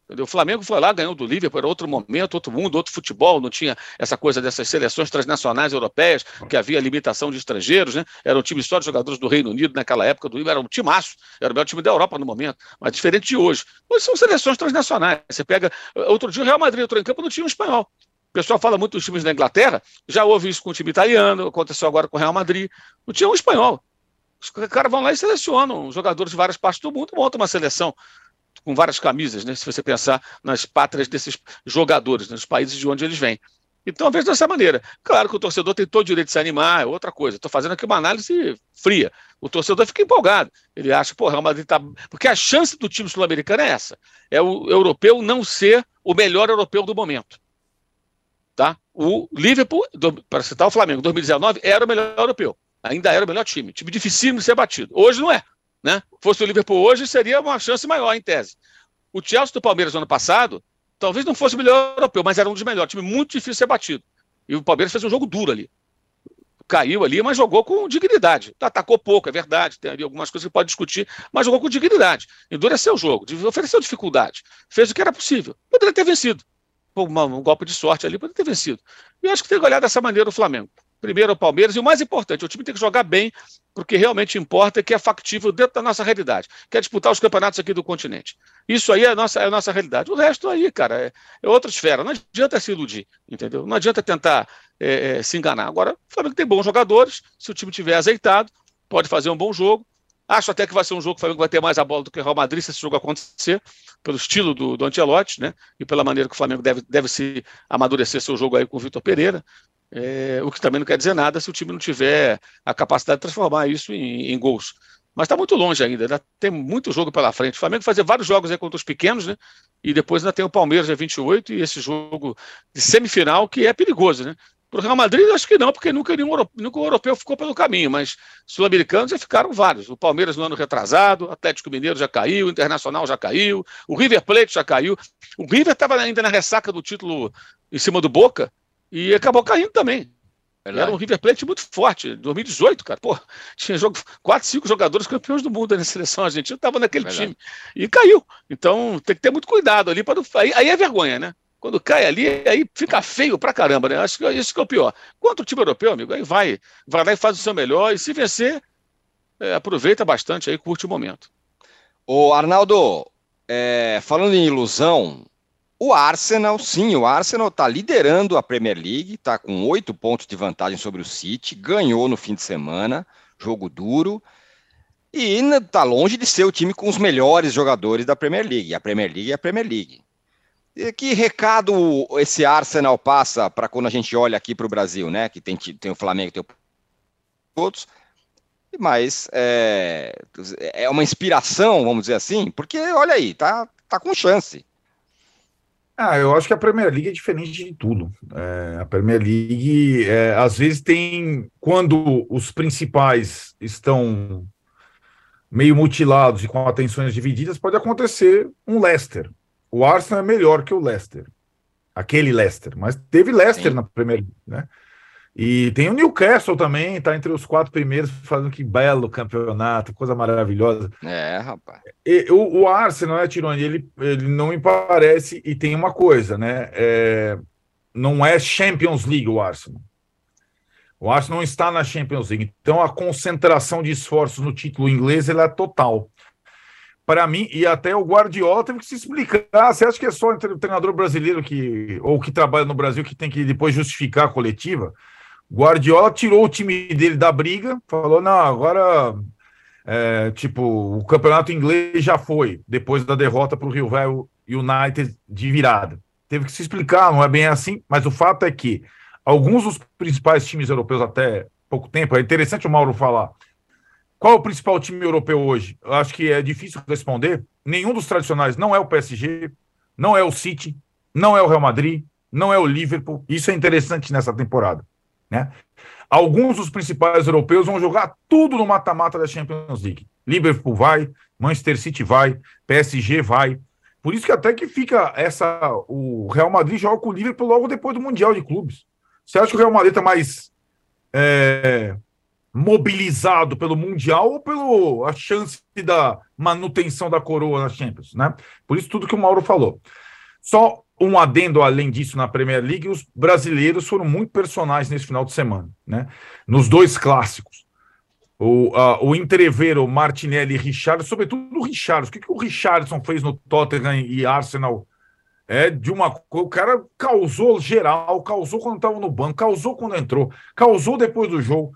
O Flamengo foi lá, ganhou do Liverpool, era outro momento, outro mundo, outro futebol, não tinha essa coisa dessas seleções transnacionais europeias, que havia limitação de estrangeiros, né? Era um time só de jogadores do Reino Unido naquela época, do era um timaço, era o melhor time da Europa no momento, mas diferente de hoje. Hoje são seleções transnacionais. Você pega. Outro dia o Real Madrid entrou em campo não tinha um espanhol pessoal fala muito dos times da Inglaterra, já houve isso com o time italiano, aconteceu agora com o Real Madrid. Não tinha um espanhol. Os caras vão lá e selecionam jogadores de várias partes do mundo, montam uma seleção com várias camisas, né? Se você pensar nas pátrias desses jogadores, nos países de onde eles vêm. Então, vejo dessa maneira. Claro que o torcedor tem todo o direito de se animar, é outra coisa. Estou fazendo aqui uma análise fria. O torcedor fica empolgado. Ele acha, pô, Real Madrid tá. Porque a chance do time sul-americano é essa: é o europeu não ser o melhor europeu do momento. Tá? O Liverpool, para citar o Flamengo, 2019, era o melhor europeu. Ainda era o melhor time. Time dificílimo de ser batido. Hoje não é. Né? Fosse o Liverpool hoje, seria uma chance maior, em tese. O Chelsea do Palmeiras no ano passado, talvez não fosse o melhor europeu, mas era um dos melhores. Time muito difícil de ser batido. E o Palmeiras fez um jogo duro ali. Caiu ali, mas jogou com dignidade. Atacou pouco, é verdade. Tem ali algumas coisas que pode discutir, mas jogou com dignidade. Endureceu o jogo, ofereceu dificuldade. Fez o que era possível. Poderia ter vencido um golpe de sorte ali, poderia ter vencido. E eu acho que tem que olhar dessa maneira o Flamengo. Primeiro o Palmeiras, e o mais importante, o time tem que jogar bem, porque realmente importa que é factível dentro da nossa realidade, que é disputar os campeonatos aqui do continente. Isso aí é a nossa, é a nossa realidade. O resto aí, cara, é, é outra esfera. Não adianta se iludir, entendeu? Não adianta tentar é, é, se enganar. Agora, o Flamengo tem bons jogadores, se o time tiver azeitado, pode fazer um bom jogo. Acho até que vai ser um jogo que o Flamengo vai ter mais a bola do que o Real Madrid se esse jogo acontecer, pelo estilo do, do Ancelotti, né? E pela maneira que o Flamengo deve, deve se amadurecer seu jogo aí com o Vitor Pereira. É, o que também não quer dizer nada se o time não tiver a capacidade de transformar isso em, em gols. Mas está muito longe ainda, né? tem muito jogo pela frente. O Flamengo fazer vários jogos aí contra os pequenos, né? E depois ainda tem o Palmeiras, dia 28, e esse jogo de semifinal que é perigoso, né? Para o Real Madrid, acho que não, porque nunca nenhum nunca o europeu ficou pelo caminho, mas sul-americanos já ficaram vários. O Palmeiras no ano retrasado, o Atlético Mineiro já caiu, o Internacional já caiu, o River Plate já caiu. O River estava ainda na ressaca do título em cima do Boca e acabou caindo também. Verdade. Era um River Plate muito forte, 2018, cara. Pô, tinha jogo, quatro, cinco jogadores campeões do mundo na seleção argentina, estava naquele Verdade. time. E caiu. Então tem que ter muito cuidado ali. Para aí, aí é vergonha, né? Quando cai ali, aí fica feio pra caramba, né? Acho que isso que é o pior. Quanto o time europeu, amigo, aí vai, vai lá e faz o seu melhor. E se vencer, é, aproveita bastante aí, curte o momento. Ô, Arnaldo, é, falando em ilusão, o Arsenal, sim, o Arsenal está liderando a Premier League, está com oito pontos de vantagem sobre o City, ganhou no fim de semana, jogo duro, e está longe de ser o time com os melhores jogadores da Premier League. A Premier League é a Premier League. Que recado esse Arsenal passa para quando a gente olha aqui para o Brasil, né? Que tem, tem o Flamengo, tem outros, mas é, é uma inspiração, vamos dizer assim, porque olha aí, tá, tá com chance. Ah, eu acho que a Premier League é diferente de tudo. É, a Premier League, é, às vezes, tem. Quando os principais estão meio mutilados e com atenções divididas, pode acontecer um Leicester. O Arsenal é melhor que o Leicester. Aquele Leicester. Mas teve Leicester Sim. na League, né? E tem o Newcastle também, tá entre os quatro primeiros, fazendo que belo campeonato, coisa maravilhosa. É, rapaz. E, o, o Arsenal, né, Tironi, ele, ele não me parece, e tem uma coisa, né? É, não é Champions League o Arsenal. O Arsenal não está na Champions League. Então a concentração de esforços no título inglês ela é total. Para mim, e até o Guardiola teve que se explicar. Você acha que é só o treinador brasileiro que, ou que trabalha no Brasil que tem que depois justificar a coletiva? Guardiola tirou o time dele da briga, falou: não, agora, é, tipo, o campeonato inglês já foi, depois da derrota para o Rio Velho United de virada. Teve que se explicar, não é bem assim, mas o fato é que alguns dos principais times europeus, até pouco tempo, é interessante o Mauro falar. Qual é o principal time europeu hoje? Eu acho que é difícil responder. Nenhum dos tradicionais não é o PSG, não é o City, não é o Real Madrid, não é o Liverpool. Isso é interessante nessa temporada. Né? Alguns dos principais europeus vão jogar tudo no mata-mata da Champions League. Liverpool vai, Manchester City vai, PSG vai. Por isso que até que fica essa. O Real Madrid joga com o Liverpool logo depois do Mundial de Clubes. Você acha que o Real Madrid está mais é, mobilizado pelo Mundial ou pela chance da manutenção da coroa na Champions? Né? Por isso tudo que o Mauro falou. Só um adendo além disso na Premier League, os brasileiros foram muito personagens nesse final de semana, né? Nos dois clássicos. O, uh, o entreveiro Martinelli e Richard, sobretudo o Richard. O que, que o Richardson fez no Tottenham e Arsenal? É de uma. O cara causou geral, causou quando estava no banco, causou quando entrou, causou depois do jogo.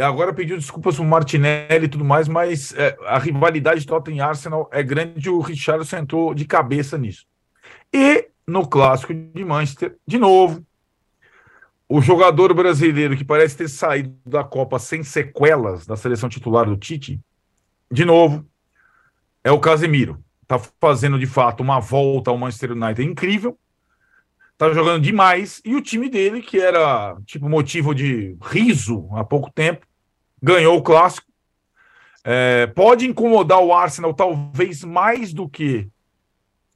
Agora pediu desculpas o Martinelli e tudo mais, mas é, a rivalidade de Tottenham e Arsenal é grande o Richardson entrou de cabeça nisso. E no clássico de Manchester, de novo, o jogador brasileiro que parece ter saído da Copa sem sequelas da seleção titular do Tite, de novo, é o Casemiro. Tá fazendo de fato uma volta ao Manchester United incrível. Tá jogando demais e o time dele, que era tipo motivo de riso há pouco tempo, ganhou o clássico. É, pode incomodar o Arsenal talvez mais do que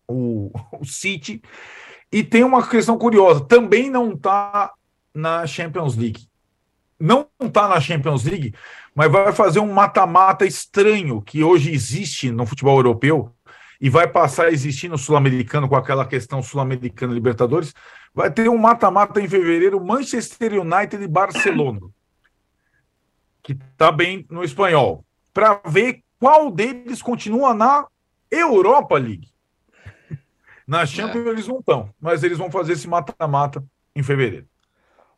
o, o City. E tem uma questão curiosa: também não está na Champions League. Não está na Champions League, mas vai fazer um mata-mata estranho que hoje existe no futebol europeu e vai passar a existir no Sul-Americano com aquela questão Sul-Americana Libertadores. Vai ter um mata-mata em fevereiro, Manchester United e Barcelona, que está bem no espanhol, para ver qual deles continua na Europa League. Na Champions é. eles não estão, mas eles vão fazer esse mata-mata em fevereiro.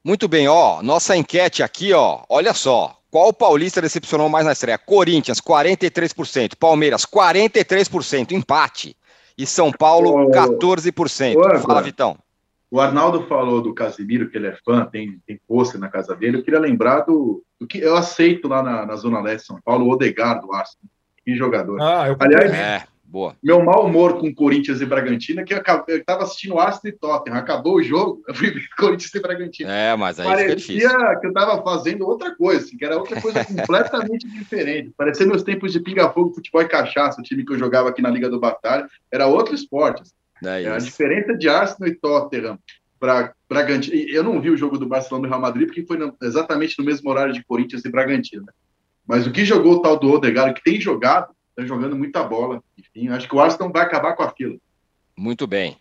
Muito bem, ó, nossa enquete aqui, ó, olha só. Qual paulista decepcionou mais na estreia? Corinthians, 43%. Palmeiras, 43%. Empate. E São Paulo, 14%. Fala, Vitão. O Arnaldo falou do Casimiro, que ele é fã, tem, tem pôster na casa dele. Eu queria lembrar do, do que eu aceito lá na, na Zona Leste de São Paulo, o Odegar do Arsenal. Que jogador. Ah, eu Aliás, É, boa. meu mau humor com Corinthians e Bragantino é que eu, acabei, eu tava assistindo Arsenal e Tottenham. Acabou o jogo, eu fui ver Corinthians e Bragantino. É, mas aí Parecia que eu tava fazendo outra coisa, assim, que era outra coisa completamente diferente. Parecia meus tempos de pinga-fogo, futebol e cachaça, o time que eu jogava aqui na Liga do Batalha. Era outro esporte. assim. É É a diferença de Arsenal e Tottenham para Bragantino. Eu não vi o jogo do Barcelona e Real Madrid, porque foi no- exatamente no mesmo horário de Corinthians e Bragantino. né? Mas o que jogou o tal do Odegaard, que tem jogado, está jogando muita bola. Enfim, acho que o Arsenal vai acabar com a fila. Muito bem.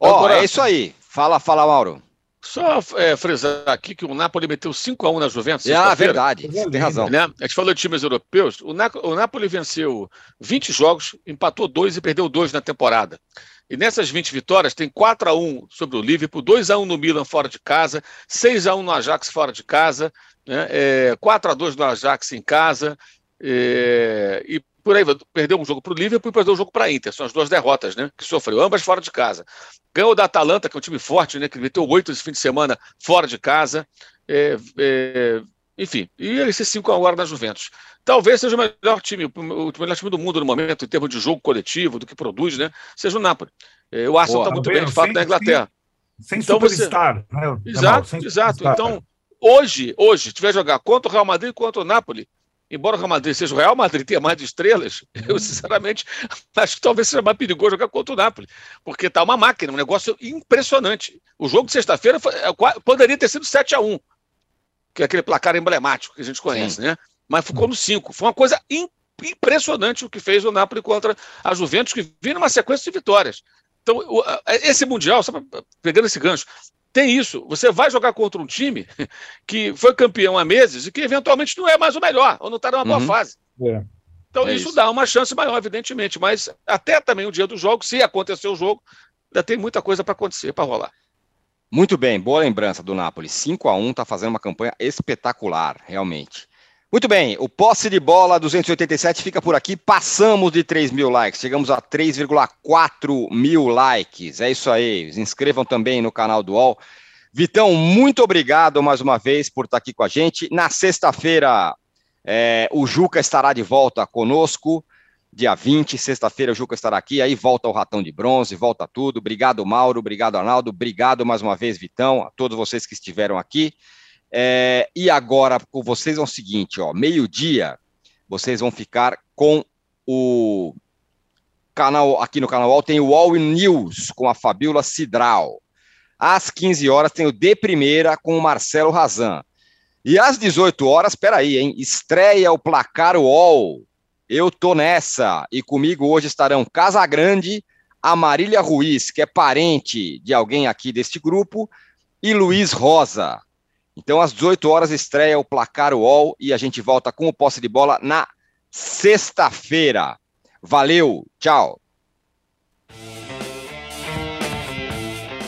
Ó, Agora- é isso aí. Fala, fala, Mauro. Só é, frisar aqui que o Napoli meteu 5x1 na Juventus. Sexta-feira. verdade. Você tem razão. Né? A gente falou de times europeus. O, Na- o Napoli venceu 20 jogos, empatou dois e perdeu dois na temporada. E nessas 20 vitórias, tem 4x1 sobre o Liverpool, 2x1 no Milan fora de casa, 6x1 no Ajax fora de casa, né? é, 4x2 no Ajax em casa, é, e por aí, perdeu um jogo para o Liverpool e perdeu um jogo para a Inter. São as duas derrotas né? que sofreu, ambas fora de casa. Ganhou da Atalanta, que é um time forte, né? que meteu oito esse fim de semana fora de casa. É, é, enfim, e esse 5 agora na Juventus. Talvez seja o melhor time, o melhor time do mundo no momento, em termos de jogo coletivo, do que produz, né? Seja o Napoli. É, O Arsenal está muito bem, de fato, Sem- na Inglaterra. Sem Então você- superstar. né, Jamal? Exato, Sem exato. Então, hoje, hoje, se tiver jogar contra o Real Madrid e contra o Napoli, embora o Real Madrid seja o Real Madrid tenha mais de estrelas, eu sinceramente acho que talvez seja mais perigoso jogar contra o Napoli, porque tá uma máquina, um negócio impressionante. O jogo de sexta-feira é, poderia ter sido 7 a 1 que é aquele placar emblemático que a gente conhece, né? Mas ficou no 5. Foi uma coisa im- impressionante o que fez o Napoli contra a Juventus, que vinha numa sequência de vitórias. Então, esse Mundial, só pegando esse gancho, tem isso. Você vai jogar contra um time que foi campeão há meses e que eventualmente não é mais o melhor, ou não está numa boa Uhum. fase. É. Então, É isso, isso. dá uma chance maior, evidentemente. Mas até também o dia do jogo, se acontecer o jogo, ainda tem muita coisa para acontecer, para rolar. Muito bem, boa lembrança do Napoli. 5 a 1 está fazendo uma campanha espetacular, realmente. Muito bem, o posse de bola 287 fica por aqui. Passamos de 3 mil likes, chegamos a 3,4 mil likes. É isso aí. Se inscrevam também no canal do UOL. Vitão, muito obrigado mais uma vez por estar aqui com a gente. Na sexta-feira, é, o Juca estará de volta conosco. Dia 20, sexta-feira, o Juca estará aqui. Aí volta o Ratão de Bronze, volta tudo. Obrigado, Mauro. Obrigado, Arnaldo. Obrigado mais uma vez, Vitão, a todos vocês que estiveram aqui. É, e agora, com vocês é o seguinte: ó, meio-dia, vocês vão ficar com o canal, aqui no canal tem o All News com a Fabiola Cidral. Às 15 horas tem o De Primeira com o Marcelo Razan. E às 18 horas, peraí, hein? Estreia o Placar UOL. Eu tô nessa. E comigo hoje estarão Casagrande, a Marília Ruiz, que é parente de alguém aqui deste grupo, e Luiz Rosa. Então, às 18 horas, estreia o Placar UOL e a gente volta com o posse de bola na sexta-feira. Valeu, tchau.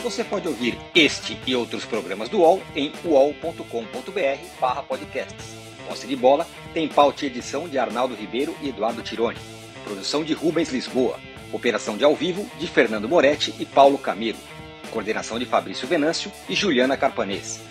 Você pode ouvir este e outros programas do UOL em uol.com.br barra podcasts. Posse de bola tem pauta e edição de Arnaldo Ribeiro e Eduardo Tironi. Produção de Rubens Lisboa. Operação de ao vivo de Fernando Moretti e Paulo Camilo. Coordenação de Fabrício Venâncio e Juliana Carpanês.